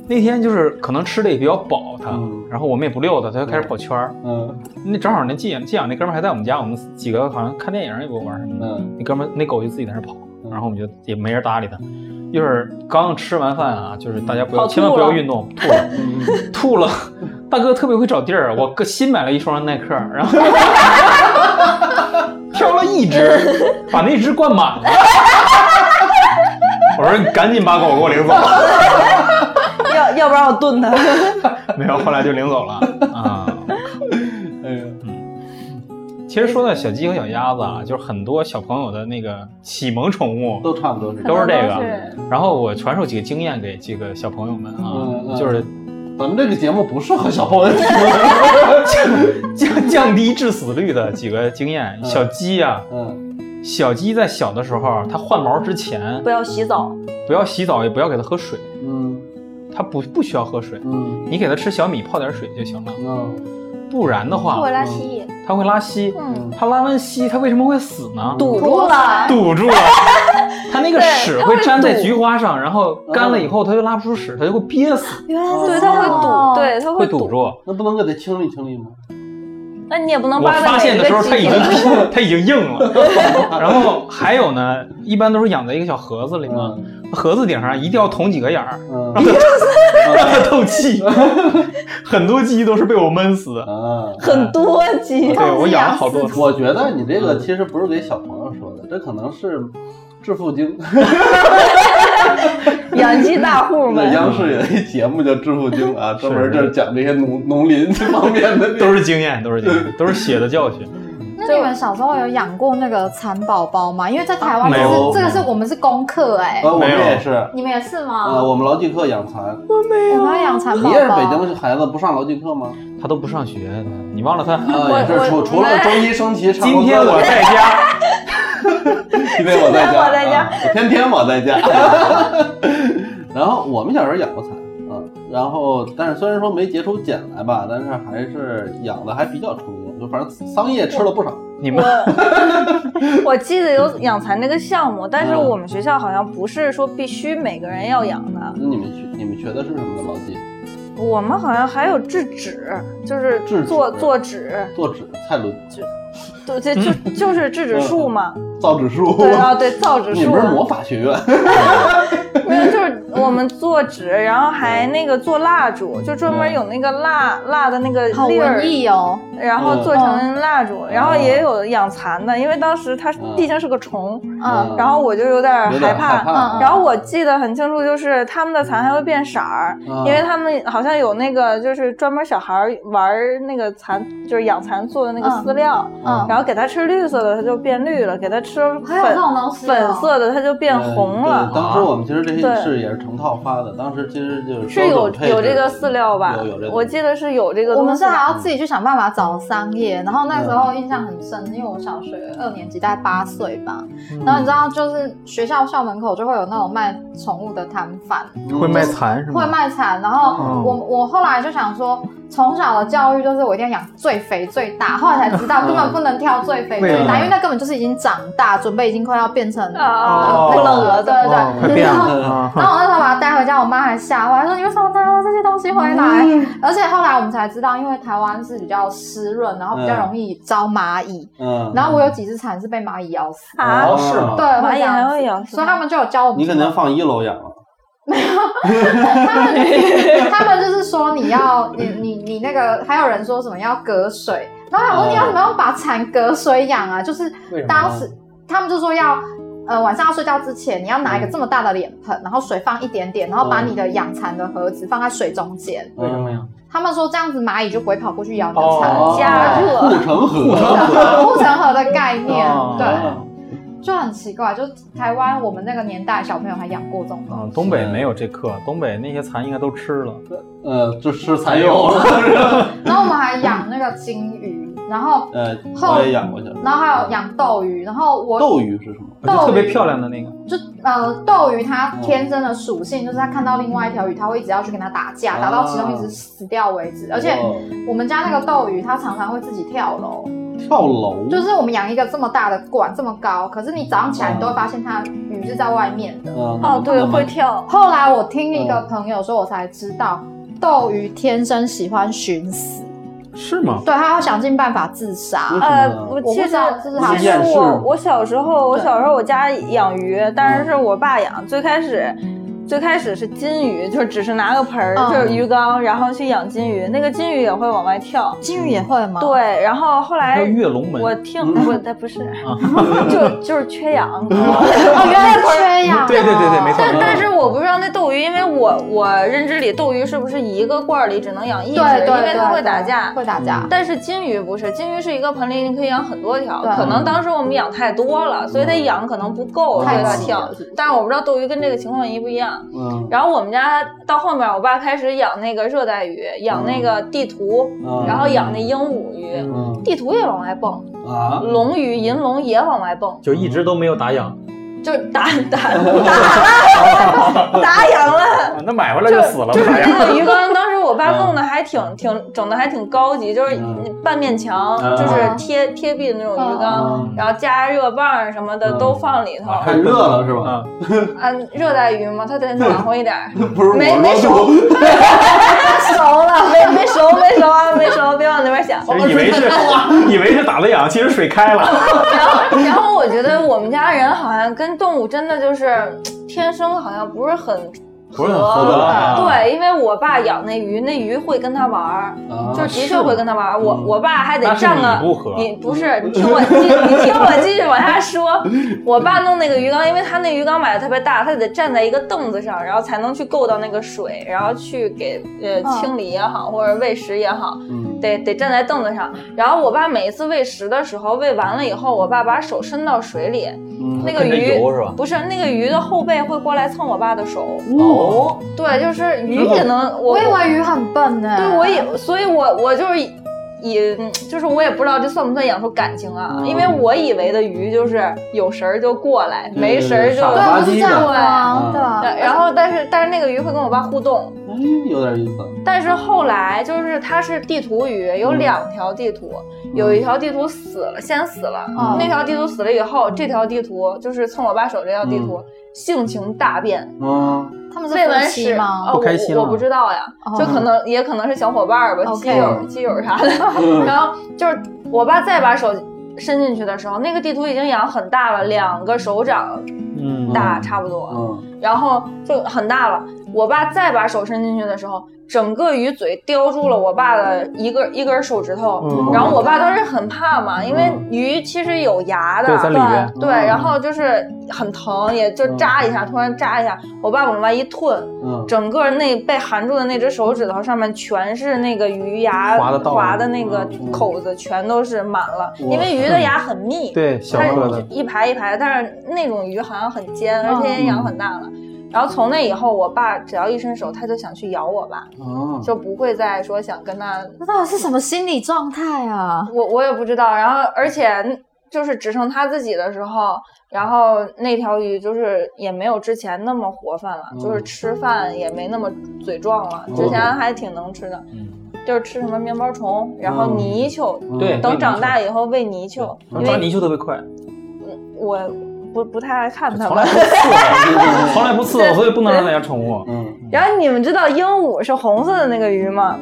那天就是可能吃的也比较饱，它，然后我们也不遛它，它就开始跑圈儿。嗯，那正好那寄养寄养那哥们还在我们家，我们几个好像看电影也不玩什么的。那哥们那狗就自己在那跑，然后我们就也没人搭理它。一会儿刚吃完饭啊，就是大家不要千万不要运动，吐了，吐了。大哥特别会找地儿，我哥新买了一双耐克，然后 挑了一只，把那只灌满了。我说你赶紧把狗给我领走，要要不然我炖它。没有，后来就领走了啊。其实说到小鸡和小鸭子啊，就是很多小朋友的那个启蒙宠物都差不多是都是这个。然后我传授几个经验给几个小朋友们啊，就是咱们这个节目不适合小朋友听。降降低致死率的几个经验，小鸡呀，嗯，小鸡在小的时候，它换毛之前不要洗澡，不要洗澡，也不要给它喝水，嗯，它不不需要喝水，嗯，你给它吃小米泡点水就行了，嗯，不然的话，它会拉稀，它会拉稀，嗯，它拉完稀，它为什么会死呢？堵住了，堵住了，它那个屎会粘在菊花上，然后干了以后，它就拉不出屎，它就会憋死，原来对，它会堵，对，它会堵住，那不能给它清理清理吗？那你也不能。我发现的时候，它已经 它已经硬了。然后还有呢，一般都是养在一个小盒子里嘛，盒子顶上一定要捅几个眼儿，让它 透气。很多鸡都是被我闷死的。很多鸡，对我养了好多。我觉得你这个其实不是给小朋友说的，这可能是致富经。养鸡大户们，央视有一节目叫《致富经》啊，专门就是讲这些农农林这方面的，都是经验，都是经验，都是血的教训。那你们小时候有养过那个蚕宝宝吗？因为在台湾，是这个是我们是功课哎。呃，我们也是。你们也是吗？呃，我们劳技课养蚕。我没有。我们养蚕宝宝。你也是北京孩子，不上劳技课吗？他都不上学，你忘了他？啊，也，是除除了周一升旗，今天我在家。今天我在家。我在家。天天我在家。然后我们小时候养过蚕，嗯，然后但是虽然说没结出茧来吧，但是还是养的还比较成功，就反正桑叶吃了不少。你们，我记得有养蚕这个项目，但是我们学校好像不是说必须每个人要养的。那你们学你们学的是什么的老季？我们好像还有制纸，就是做做纸，做纸，蔡伦。对，就就就是制纸术嘛，造纸术。对啊，对，造纸术。你不是魔法学院？没有，就是我们做纸，然后还那个做蜡烛，就专门有那个蜡蜡的那个粒儿，哦。然后做成蜡烛，然后也有养蚕的，因为当时它毕竟是个虫，嗯，然后我就有点害怕。然后我记得很清楚，就是他们的蚕还会变色儿，因为他们好像有那个就是专门小孩玩那个蚕，就是养蚕做的那个饲料，嗯，然后给它吃绿色的，它就变绿了；给它吃粉粉色的，它就变红了。当时我们其实这些是也是成套发的，当时其实就是是有有这个饲料吧？有有这个，我记得是有这个。我们是还要自己去想办法找桑叶，然后那时候印象很深，因为我小学二年级，大概八岁吧。然后你知道，就是学校校门口就会有那种卖宠物的摊贩，会卖蚕是吗？会卖蚕。然后我我后来就想说。从小的教育就是我一定要养最肥最大，后来才知道根本不能挑最肥最大，因为那根本就是已经长大，准备已经快要变成啊不能鹅，对对对。然后，然后我那时候把它带回家，我妈还吓坏，说你为什么带了这些东西回来？而且后来我们才知道，因为台湾是比较湿润，然后比较容易招蚂蚁。嗯。然后我有几只蚕是被蚂蚁咬死啊？是吗？对，蚂蚁还会咬，所以他们就有教我们。你肯定放一楼养了。没有，他们就是他们就是说你要你你你那个还有人说什么要隔水，然后我说你要怎么样把蚕隔水养啊？就是当时他们就说要呃晚上要睡觉之前你要拿一个这么大的脸盆，然后水放一点点，然后把你的养蚕的盒子放在水中间。为什么呀？他们说这样子蚂蚁就不会跑过去咬你的蚕，加热护城河，护城河的概念，对。就很奇怪，就台湾我们那个年代小朋友还养过这种东西。嗯，东北没有这课，东北那些蚕应该都吃了。呃，就吃蚕蛹。然后我们还养那个金鱼，然后呃，我也养过去。然后还有养斗鱼，然后我斗鱼是什么？就特别漂亮的那个。就呃，斗鱼它天生的属性就是它看到另外一条鱼，它会一直要去跟它打架，打到其中一只死掉为止。而且我们家那个斗鱼，它常常会自己跳楼。跳楼就是我们养一个这么大的馆这么高，可是你早上起来你都会发现它鱼是在外面的。哦，对，会跳。后来我听一个朋友说，我才知道斗鱼天生喜欢寻死。是吗？对，它要想尽办法自杀。呃，我其实其实我我小时候我小时候我家养鱼，但是是我爸养，最开始。最开始是金鱼，就是只是拿个盆儿，就是鱼缸，然后去养金鱼。那个金鱼也会往外跳，金鱼也会吗？对，然后后来跃龙门，我听不，它不是，就就是缺氧。哦，原来缺氧。对对对对，没错。但但是我不知道那斗鱼，因为我我认知里斗鱼是不是一个罐里只能养一只，因为它会打架。会打架。但是金鱼不是，金鱼是一个盆里你可以养很多条，可能当时我们养太多了，所以它养可能不够，所以它跳。但是我不知道斗鱼跟这个情况一不一样。嗯，然后我们家到后面，我爸开始养那个热带鱼，养那个地图，然后养那鹦鹉鱼，地图也往外蹦啊，龙鱼、银龙也往外蹦，就一直都没有打养。就打打 打了，打养了，那买回来就死了。就是那个鱼缸，当时我爸弄的还挺挺整的还挺高级，就是半面墙，就是贴贴壁的那种鱼缸，然后加热棒什么的都放里头。太热了是吧？啊，热带鱼嘛，它得暖和一点。不是，没没熟，熟了，没没熟，没熟啊，没熟，别往那边想。以为是以为是打了氧，其实水开了。然后然后我觉得我们家人好像跟动物真的就是天生好像不是很。不是很合得对，因为我爸养那鱼，那鱼会跟他玩儿，就是的确会跟他玩儿。我我爸还得站个，你不是，你听我继，你听我继续往下说。我爸弄那个鱼缸，因为他那鱼缸买的特别大，他得站在一个凳子上，然后才能去够到那个水，然后去给呃清理也好，或者喂食也好，得得站在凳子上。然后我爸每一次喂食的时候，喂完了以后，我爸把手伸到水里，那个鱼不是那个鱼的后背会过来蹭我爸的手。哦，对，就是鱼也能，我喂完鱼很笨呢。对，我也，所以我我就是以，就是我也不知道这算不算养出感情啊？因为我以为的鱼就是有食儿就过来，没食儿就对，不是这样的。然后，但是但是那个鱼会跟我爸互动，嗯，有点意思。但是后来就是它是地图鱼，有两条地图，有一条地图死了，先死了。那条地图死了以后，这条地图就是蹭我爸手这条地图，性情大变。嗯。他们喂完食吗？不开心我不知道呀，就可能也可能是小伙伴儿吧，基友基友啥的。然后就是我爸再把手伸进去的时候，那个地图已经养很大了，两个手掌大差不多，然后就很大了。我爸再把手伸进去的时候。整个鱼嘴叼住了我爸的一个一根手指头，然后我爸当时很怕嘛，因为鱼其实有牙的，对对，然后就是很疼，也就扎一下，突然扎一下，我爸往外一吞，整个那被含住的那只手指头上面全是那个鱼牙划的那个口子，全都是满了，因为鱼的牙很密，对，小个的，一排一排，但是那种鱼好像很尖，而且也养很大了。然后从那以后，我爸只要一伸手，他就想去咬我爸，就不会再说想跟他。那到底是什么心理状态啊？我我也不知道。然后而且就是只剩他自己的时候，然后那条鱼就是也没有之前那么活泛了，就是吃饭也没那么嘴壮了。之前还挺能吃的，就是吃什么面包虫，然后泥鳅。对，等长大以后喂泥鳅，抓泥鳅特别快。嗯，我。不不太爱看它们，从来不刺我，所以不能让它家宠物。嗯。然后你们知道鹦鹉是红色的那个鱼吗？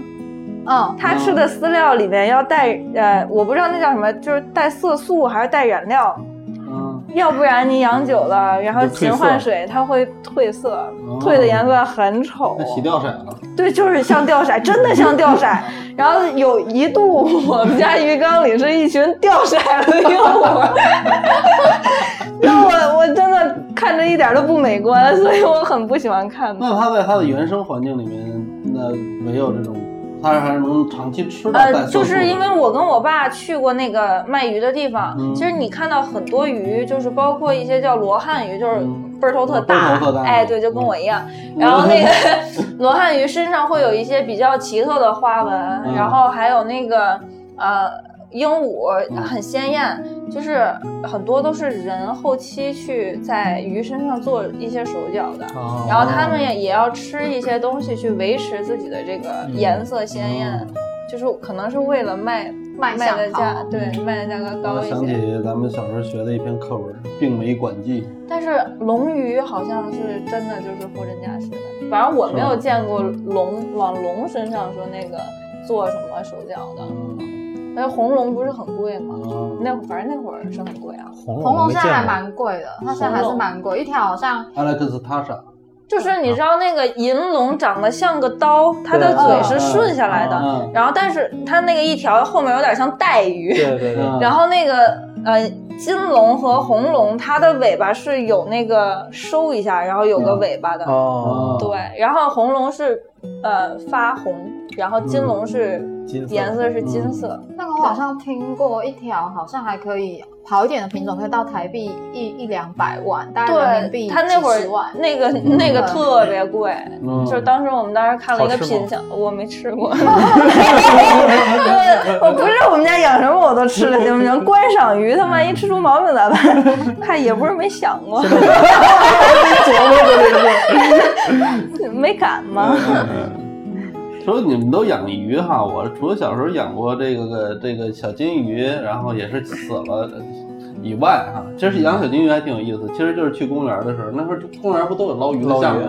嗯，它吃的饲料里面要带呃，我不知道那叫什么，就是带色素还是带染料。要不然你养久了，然后勤换水，它会褪色，褪的颜色很丑。洗掉色了。对，就是像掉色，真的像掉色。然后有一度，我们家鱼缸里是一群掉色的鹦鹉，那我我真的看着一点都不美观，所以我很不喜欢看。那它在它的原生环境里面，那没有这种。它还是能长期吃的。呃，就是因为我跟我爸去过那个卖鱼的地方，其实你看到很多鱼，就是包括一些叫罗汉鱼，就是背头特大，哎，对，就跟我一样。然后那个 罗汉鱼身上会有一些比较奇特的花纹，然后还有那个呃。鹦鹉很鲜艳，就是很多都是人后期去在鱼身上做一些手脚的，然后他们也也要吃一些东西去维持自己的这个颜色鲜艳，就是可能是为了卖卖的价，对卖的价格高一些。想起咱们小时候学的一篇课文《病媒管记》，但是龙鱼好像是真的就是货真价实的，反正我没有见过龙往龙身上说那个做什么手脚的。那红龙不是很贵吗？那反正那会儿是很贵啊。红龙现在还蛮贵的，它现在还是蛮贵，一条好像。阿莱克斯塔莎。就是你知道那个银龙长得像个刀，它的嘴是顺下来的，然后但是它那个一条后面有点像带鱼。对对对。然后那个呃金龙和红龙，它的尾巴是有那个收一下，然后有个尾巴的。哦。对，然后红龙是呃发红，然后金龙是。金色颜色是金色。那个我好像听过一条，好像还可以好一点的品种，可以到台币一一两百万，大概人民币它那会儿那个那个特别贵，嗯就是当时我们当时看了一个品相，我没吃过。我不是我们家养什么我都吃了，行不行？观赏鱼，它万一吃出毛病咋办？看也不是没想过，没敢吗？说你们都养鱼哈，我除了小时候养过这个这个小金鱼，然后也是死了以外哈，其实养小金鱼还挺有意思。其实就是去公园的时候，那时候公园不都有捞鱼的捞项目？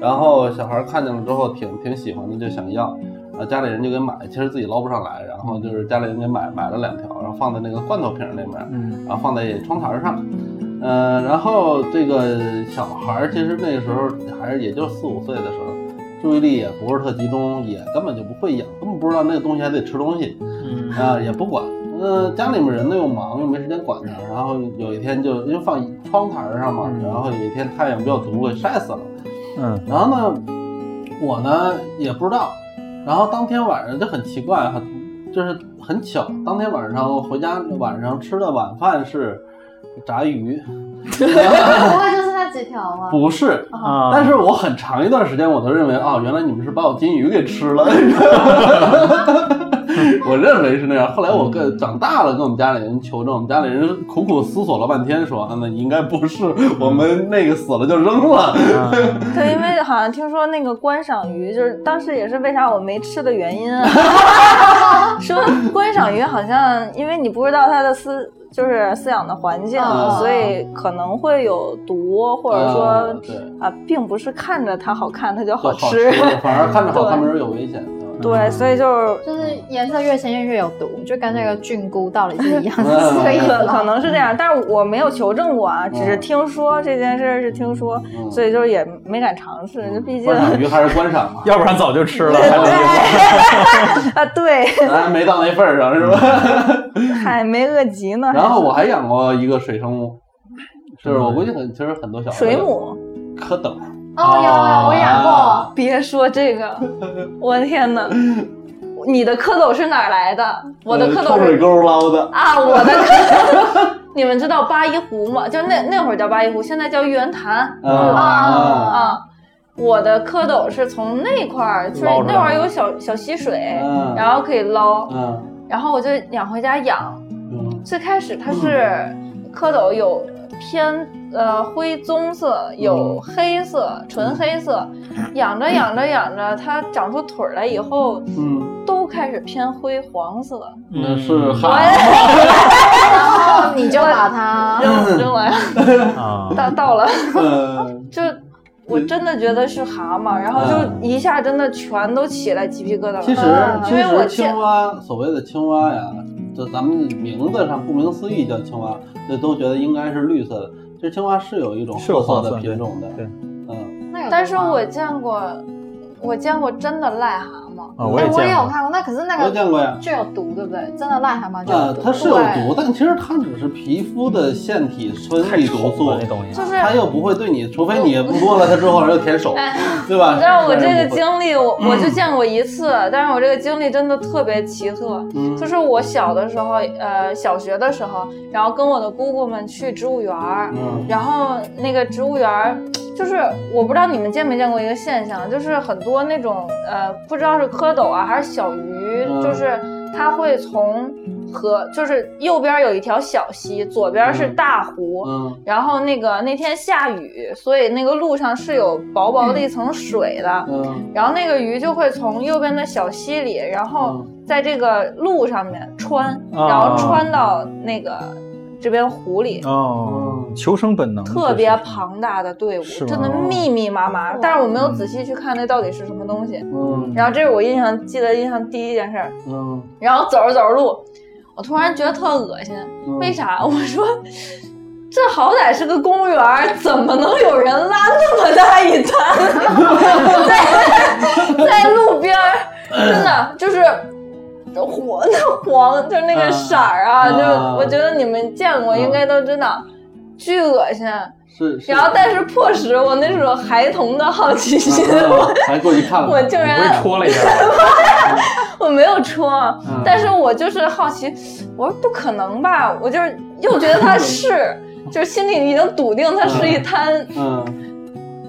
然后小孩看见了之后挺挺喜欢的，就想要，啊，家里人就给买，其实自己捞不上来，然后就是家里人给买买了两条，然后放在那个罐头瓶里面，嗯然后放在窗台上。呃，然后这个小孩儿其实那个时候还是也就四五岁的时候，注意力也不是特集中，也根本就不会养，根本不知道那个东西还得吃东西，嗯啊、也不管。呃，家里面人呢又忙，又没时间管它。然后有一天就因为放窗台上嘛，嗯然后有一天太阳比较毒，给晒死了。嗯然后呢，我呢也不知道，然后当天晚上就很奇怪，很就是很巧，当天晚上回家晚上吃的晚饭是炸鱼，不会就是那几条吗？不是。啊，但是我很长一段时间我都认为，哦，原来你们是把我金鱼给吃了。我认为是那样。后来我跟长大了，跟我们家里人求证，我们家里人苦苦思索了半天，说，啊，那应该不是，我们那个死了就扔了。啊 对，因为好像听说那个观赏鱼，就是当时也是为啥我没吃的原因啊。说观赏鱼好像因为你不知道它的饲就是饲养的环境，嗯所以可能会有毒，或者说啊并不是看着它好看它就好吃好吃。反而看着好看对没准有危险。对，所以就是就是颜色越鲜艳越有毒，就跟那个菌菇道理是一样的，可可。能是这样，但是我没有求证过啊，只是嗯听说这件事儿是听说，嗯所以就是也没敢尝试，就毕竟观赏鱼还是观赏嘛，要不然早就吃了，还有意思。啊，对，咱还没到那份儿上是吧？还没饿急呢。然后我还养过一个水生物，是我估计很其实很多小孩水母，蝌蚪，哦，有有，我养过。别说这个，我的天哪！你的蝌蚪是哪儿来的？我的蝌呃臭水沟捞的。啊，我的蝌蚪，你们知道八一湖吗？就那那会儿叫八一湖，现在叫玉渊潭啊啊啊。我的蝌蚪是从那块儿，就是那会儿有小小溪水，嗯然后可以捞，嗯然后我就养回家养。嗯最开始它是蝌蚪有偏呃灰棕色，有黑色，纯黑色。养着养着养着，它长出腿儿来以后，嗯，都开始偏灰黄色。那是蛤哎蟆。然后你就把它扔扔完啊，到到了，嗯 就我真的觉得是蛤蟆，然后就一下真的全都起来鸡皮疙瘩了。其实嗯其实因为我见青蛙所谓的青蛙呀，就咱们名字上顾名思义叫青蛙，那都觉得应该是绿色的。其实青蛙是有一种是褐色的品种的，对，嗯，那有毒吗但是我见过，我见过真的癞蛤蟆。啊，我哎我也也见过。有看过，那可是那个见过呀。就有毒，对不对？真的癞蛤蟆就有呃，毒。它是有毒，但其实它只是皮肤的腺体分泌毒素，那东西。就是它又不会对你，除非你摸了它之后然后舔手，对吧？你知道我这个经历，我我就见过一次，但是我这个经历真的特别奇特。嗯就是我小的时候，呃，小学的时候，然后跟我的姑姑们去植物园，嗯然后那个植物园，就是我不知道你们见没见过一个现象，就是很多那种呃，不知道是蝌蚪啊还是小鱼，嗯就是它会从河，就是右边有一条小溪，左边是大湖，嗯。然后那个那天下雨，所以那个路上是有薄薄的一层水的。嗯。然后那个鱼就会从右边的小溪里，然后嗯。在这个路上面穿，啊。然后穿到那个这边湖里。哦，求生本能，特别庞大的队伍真的密密麻麻，但是我没有仔细去看那到底是什么东西。嗯然后这是我印象记得印象第一件事儿。嗯然后走着走着路，我突然觉得特恶心，嗯为啥？我说这好歹是个公园，怎么能有人拉那么大一滩 在 在路边儿？真的就是。火那黄，就那个色儿啊，啊就我觉得你们见过，应该都知道，巨恶心。是，然后但是迫使我那种孩童的好奇心，还过去看了，我竟然戳了一下，我没有戳，但是我就是好奇，我说不可能吧，我就是又觉得他是，就是心里已经笃定他是一滩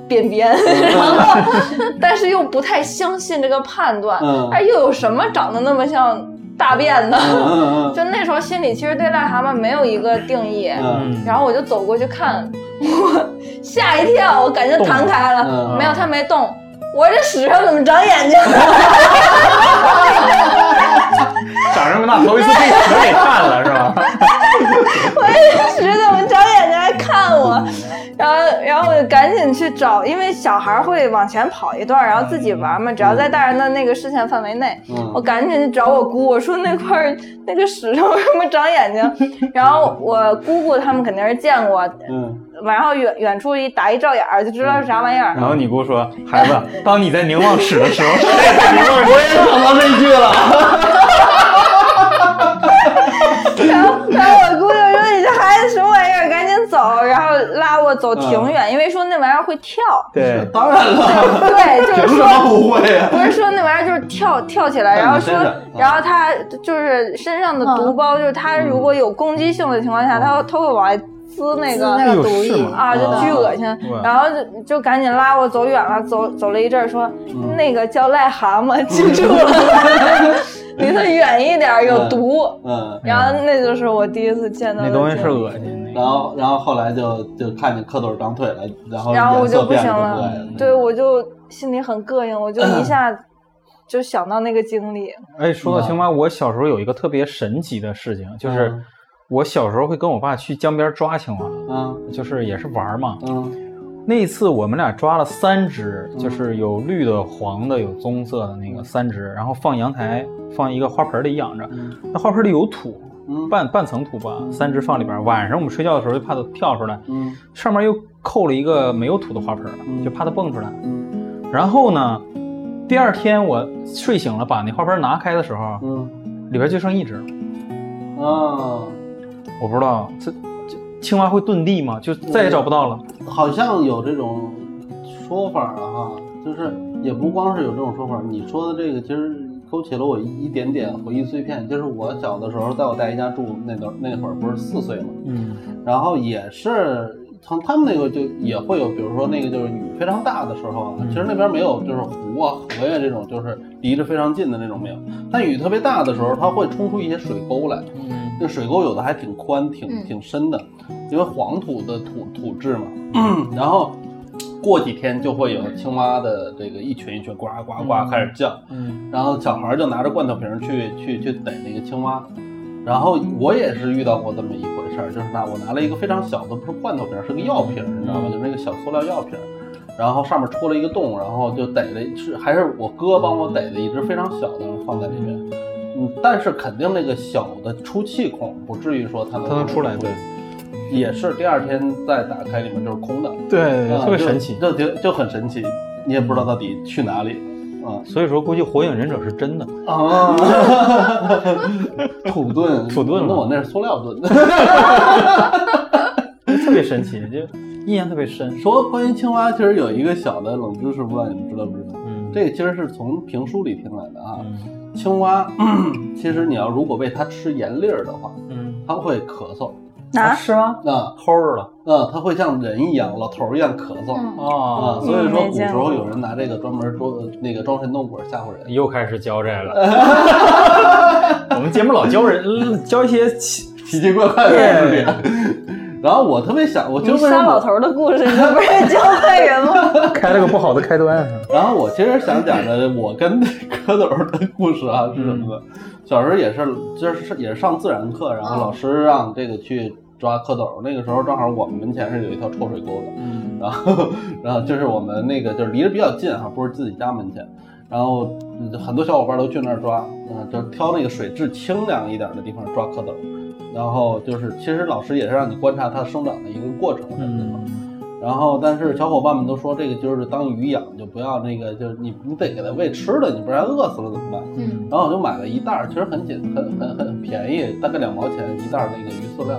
便便，然后但是又不太相信这个判断，哎，又有什么长得那么像？大便的，就那时候心里其实对癞蛤蟆没有一个定义，然后我就走过去看，我吓一跳，我感觉弹开了，没有，它没动。我这屎上怎么长眼睛？长这么大头一次被屎给看了是吧？我这屎怎么长眼睛还看我？然后，然后我就赶紧去找，因为小孩会往前跑一段，然后自己玩嘛，只要在大人的那个视线范围内，我赶紧去找我姑，我说那块那个屎上为什么长眼睛？然后我姑姑他们肯定是见过，嗯，然后远远处一打一照眼儿就知道是啥玩意儿。然后你姑说，孩子，当你在凝望屎的时候，我也想到这一句了。然后，然后我姑就说：“你这孩子什么玩意儿？赶紧走！”然后拉我走挺远，因为说那玩意儿会跳。对，当然了。对，就是说不会啊。不是说那玩意儿就是跳跳起来，然后说，然后它就是身上的毒包，就是它如果有攻击性的情况下，它它会往外滋那个那个毒液啊，就巨恶心。然后就就赶紧拉我走远了，走走了一阵，说那个叫癞蛤蟆，记住了。离它远一点，有毒。嗯，然后那就是我第一次见到那东西是恶心的。然后，然后后来就就看见蝌蚪长腿了，然后然后我就不行了。对，我就心里很膈应，我就 一下就想到那个经历。哎，说到青蛙，我小时候有一个特别神奇的事情，就是我小时候会跟我爸去江边抓青蛙，嗯，就是也是玩嘛，嗯。那一次我们俩抓了三只，就是有绿的、黄的、有棕色的那个三只，然后放阳台，放一个花盆里养着。那花盆里有土，半半层土吧，三只放里边。晚上我们睡觉的时候就怕它跳出来，上面又扣了一个没有土的花盆，就怕它蹦出来。然后呢，第二天我睡醒了，把那花盆拿开的时候，里边就剩一只。啊，我不知道这。青蛙会遁地吗？就再也找不到了。好像有这种说法啊，哈，就是也不光是有这种说法。你说的这个其实勾起了我一点点回忆碎片。就是我小的时候，在我大姨家住那段那会儿，不是四岁嘛，嗯，然后也是从他们那个就也会有，比如说那个就是雨非常大的时候啊，其实那边没有就是湖啊河呀这种就是离着非常近的那种没有。但雨特别大的时候，它会冲出一些水沟来。这水沟有的还挺宽，挺挺深的，因为黄土的土土质嘛。然后过几天就会有青蛙的这个一群一群呱呱呱开始叫。嗯，然后小孩就拿着罐头瓶去去去逮那个青蛙。然后我也是遇到过这么一回事儿，就是拿我拿了一个非常小的，不是罐头瓶，是个药瓶，你知道吗？就是那个小塑料药瓶，然后上面戳了一个洞，然后就逮了，是还是我哥帮我逮的一只非常小的，放在里面。但是肯定那个小的出气孔不至于说它能它能出来，对，也是第二天再打开里面就是空的，对，特别神奇，就就就很神奇，你也不知道到底去哪里啊。所以说估计火影忍者是真的啊，土遁 土遁，那我那是塑料遁，特别神奇，就印象特别深。说关于青蛙，其实有一个小的冷知识，不知道你们知道不知道？嗯，这个其实是从评书里听来的啊。青蛙，其实你要如果喂它吃盐粒儿的话，嗯，它会咳嗽。啊，是吗？啊，齁着了。嗯，它会像人一样，老头一样咳嗽。啊，所以说古时候有人拿这个专门装那个装神弄鬼吓唬人。又开始教这个。我们节目老教人教一些奇 奇奇怪怪的事情。然后我特别想，我就杀老头的故事，你这不是教坏人吗？开了个不好的开端。然后我其实想讲的，我跟蝌蚪的故事啊是什么呢？小时候也是，就是也是上自然课，然后老师让这个去抓蝌蚪。那个时候正好我们门前是有一条臭水沟的，嗯，然后然后就是我们那个就是离得比较近哈，不是自己家门前，然后很多小伙伴都去那儿抓，嗯，就挑那个水质清凉一点的地方抓蝌蚪。然后就是，其实老师也是让你观察它生长的一个过程什么的。然后，但是小伙伴们都说这个就是当鱼养，就不要那个，就是你你得给它喂吃的，你不然饿死了怎么办？嗯。然后我就买了一袋，其实很简很很很便宜，大概两毛钱一袋那个鱼饲料，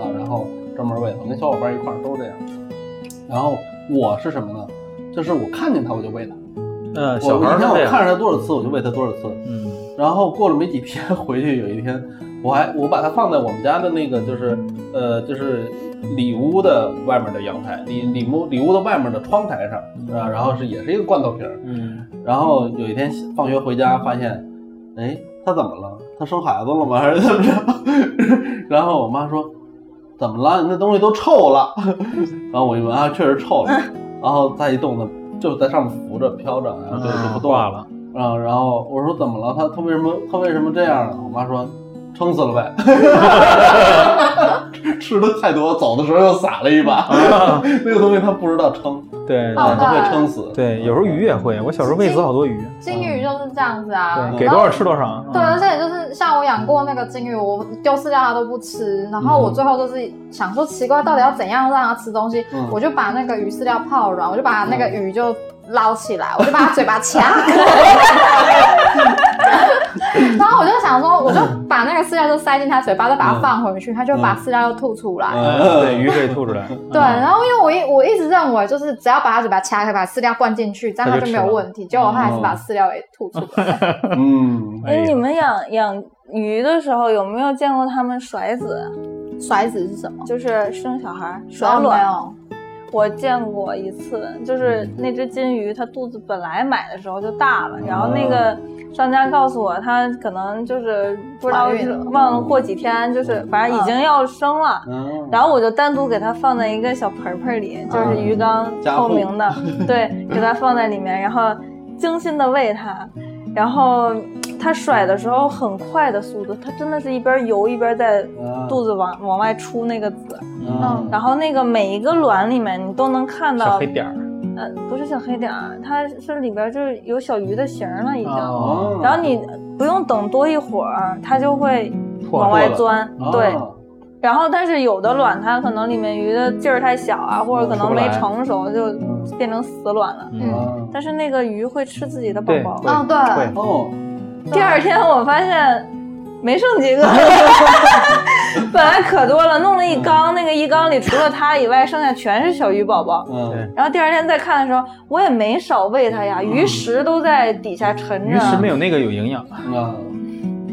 啊，然后专门喂它，我跟小伙伴一块儿都这样。然后我是什么呢？就是我看见它我就喂它。嗯，小孩儿我看着它多少次我就喂它多少次。嗯。然后过了没几天 回去，有一天我还我把它放在我们家的那个就是呃就是里屋的外面的阳台里里屋里屋的外面的窗台上啊，然后是也是一个罐头瓶儿。嗯。然后有一天放学回家发现，哎，它怎么了？它生孩子了吗？还是怎么着？然后我妈说。怎么了？那东西都臭了。然后我一闻啊，确实臭了。然后再一动，它就在上面浮着飘着，然后就就不动了。啊，然后我说怎么了？它它为什么它为什么这样呢？我妈说。撑死了呗，吃的太多，走的时候又撒了一把，那个东西它不知道撑，对，它会撑死。对，有时候鱼也会，我小时候喂死好多鱼。金鱼就是这样子啊，给多少吃多少。对，而且就是像我养过那个金鱼，我丢饲料它都不吃，然后我最后就是想说奇怪，到底要怎样让它吃东西？我就把那个鱼饲料泡软，我就把那个鱼就捞起来，我就把他嘴巴掐。然后我就想说，我就把那个饲料都塞进他嘴巴，再把它放回去，他就把饲料又吐出来。对，鱼可以吐出来。对，然后因为我一我一直认为，就是只要把他嘴巴掐开，把饲料灌进去，这样它就没有问题。结果它还是把饲料给吐出来。嗯，哎，你们养养鱼的时候有没有见过他们甩子？甩子是什么？就是生小孩甩卵。我见过一次，就是那只金鱼，它肚子本来买的时候就大了，然后那个商家告诉我，它可能就是不知道是忘了过几天，就是反正已经要生了，然后我就单独给它放在一个小盆盆里，就是鱼缸透明的，对，给它放在里面，然后精心的喂它，然后它甩的时候很快的速度，它真的是一边游一边在肚子往往外出那个籽。嗯，然后那个每一个卵里面你都能看到小黑点儿，呃，不是小黑点儿，它是里边就是有小鱼的形了已经。然后你不用等多一会儿，它就会往外钻。对，然后但是有的卵它可能里面鱼的劲儿太小啊，或者可能没成熟就变成死卵了。嗯，但是那个鱼会吃自己的宝宝。哦，对，哦。第二天我发现。没剩几个，本来可多了，弄了一缸，那个一缸里除了它以外，剩下全是小鱼宝宝。嗯，然后第二天再看的时候，我也没少喂它呀，鱼食都在底下沉着。鱼食没有那个有营养。啊，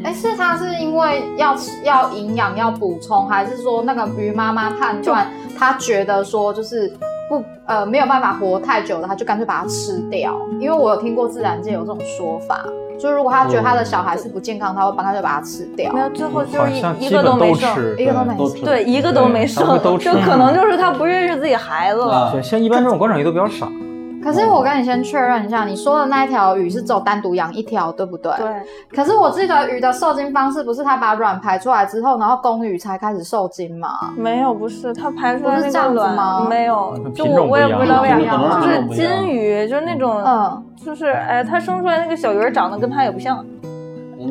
哎，是它是因为要吃要营养要补充，还是说那个鱼妈妈判断它觉得说就是不呃没有办法活太久了，它就干脆把它吃掉？因为我有听过自然界有这种说法。就如果他觉得他的小孩是不健康，他会帮他就把它吃掉。没有，最后就是一一个都没剩，一个都没剩，对，一个都没剩，就可能就是他不认识自己孩子了。对，像一般这种观赏鱼都比较傻。可是我跟你先确认一下，你说的那一条鱼是只有单独养一条，对不对？对。可是我记得鱼的受精方式不是它把卵排出来之后，然后公鱼才开始受精吗？没有，不是，它排出来是这样子吗？没有，就我我也不知道为啥，就是金鱼，就是那种，嗯，就是哎，它生出来那个小鱼长得跟它也不像。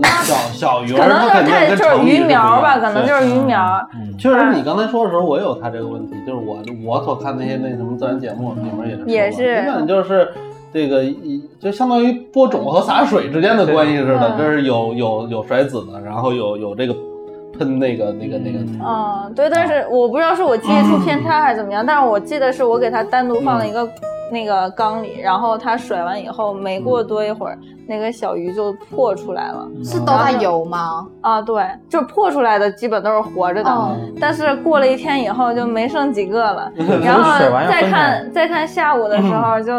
小小鱼可能就是太就是鱼苗吧，可能就是鱼苗。确实，你刚才说的时候，我有他这个问题，就是我我所看那些那什么自然节目里面也是，也是，基本就是这个一就相当于播种和洒水之间的关系似的，就是有有有甩籽的，然后有有这个喷那个那个那个。嗯，对，但是我不知道是我记忆出偏差还是怎么样，但是我记得是我给他单独放了一个。那个缸里，然后它甩完以后，没过多一会儿，那个小鱼就破出来了。是都在游吗？啊，对，就破出来的基本都是活着的。但是过了一天以后，就没剩几个了。然后再看再看下午的时候，就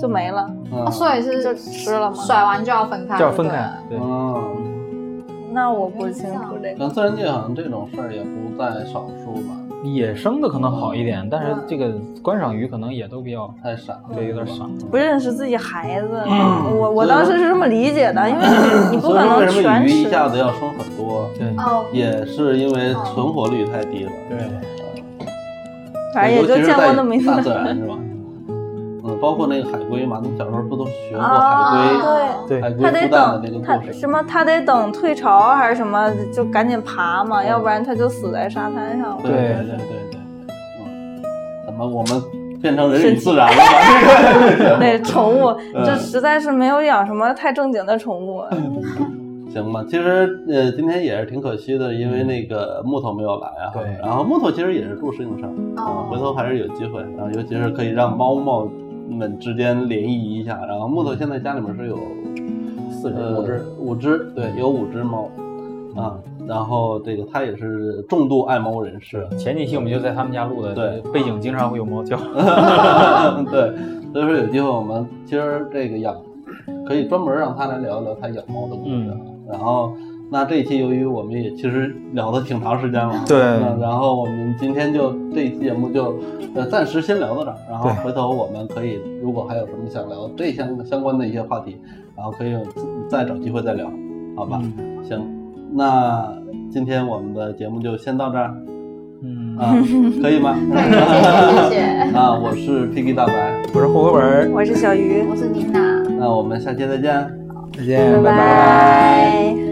就没了。所以是就吃了吗？甩完就要分开，就要分开。对。那我不清楚这个。但自然界好像这种事儿也不在少数吧。野生的可能好一点，但是这个观赏鱼可能也都比较太傻，对，有点傻，不认识自己孩子。我我当时是这么理解的，因为你不可能全吃。鱼一下子要生很多，对，也是因为存活率太低了。对，反正也就见过那么一大自然是吧？嗯，包括那个海龟嘛，你小时候不都学过海龟？对，海龟孵蛋的那个故事。什么？它得等退潮还是什么？就赶紧爬嘛，要不然它就死在沙滩上了。对对对对对。嗯，怎么我们变成人与自然了吧？对，宠物这实在是没有养什么太正经的宠物。行吧。其实呃，今天也是挺可惜的，因为那个木头没有来啊。对。然后木头其实也是住适应生，啊，回头还是有机会。然后尤其是可以让猫猫们之间联谊一下。然后木头现在家里面是有四只、五只、五只，对，有五只猫。啊，然后这个他也是重度爱猫人士。前几期我们就在他们家录的，对，背景经常会有猫叫。对，所以说有机会我们今儿这个养，可以专门让他来聊一聊他养猫的故事。然后，那这一期由于我们也其实聊的挺长时间了，对。然后我们今天就这一期节目就呃暂时先聊到这儿，然后回头我们可以如果还有什么想聊这相相关的一些话题，然后可以再找机会再聊，好吧？行。那今天我们的节目就先到这儿，嗯啊，可以吗？谢谢。啊，我是 P K 大白，我是户口本，我是小鱼，我是妮娜。那我们下期再见，再见，拜拜。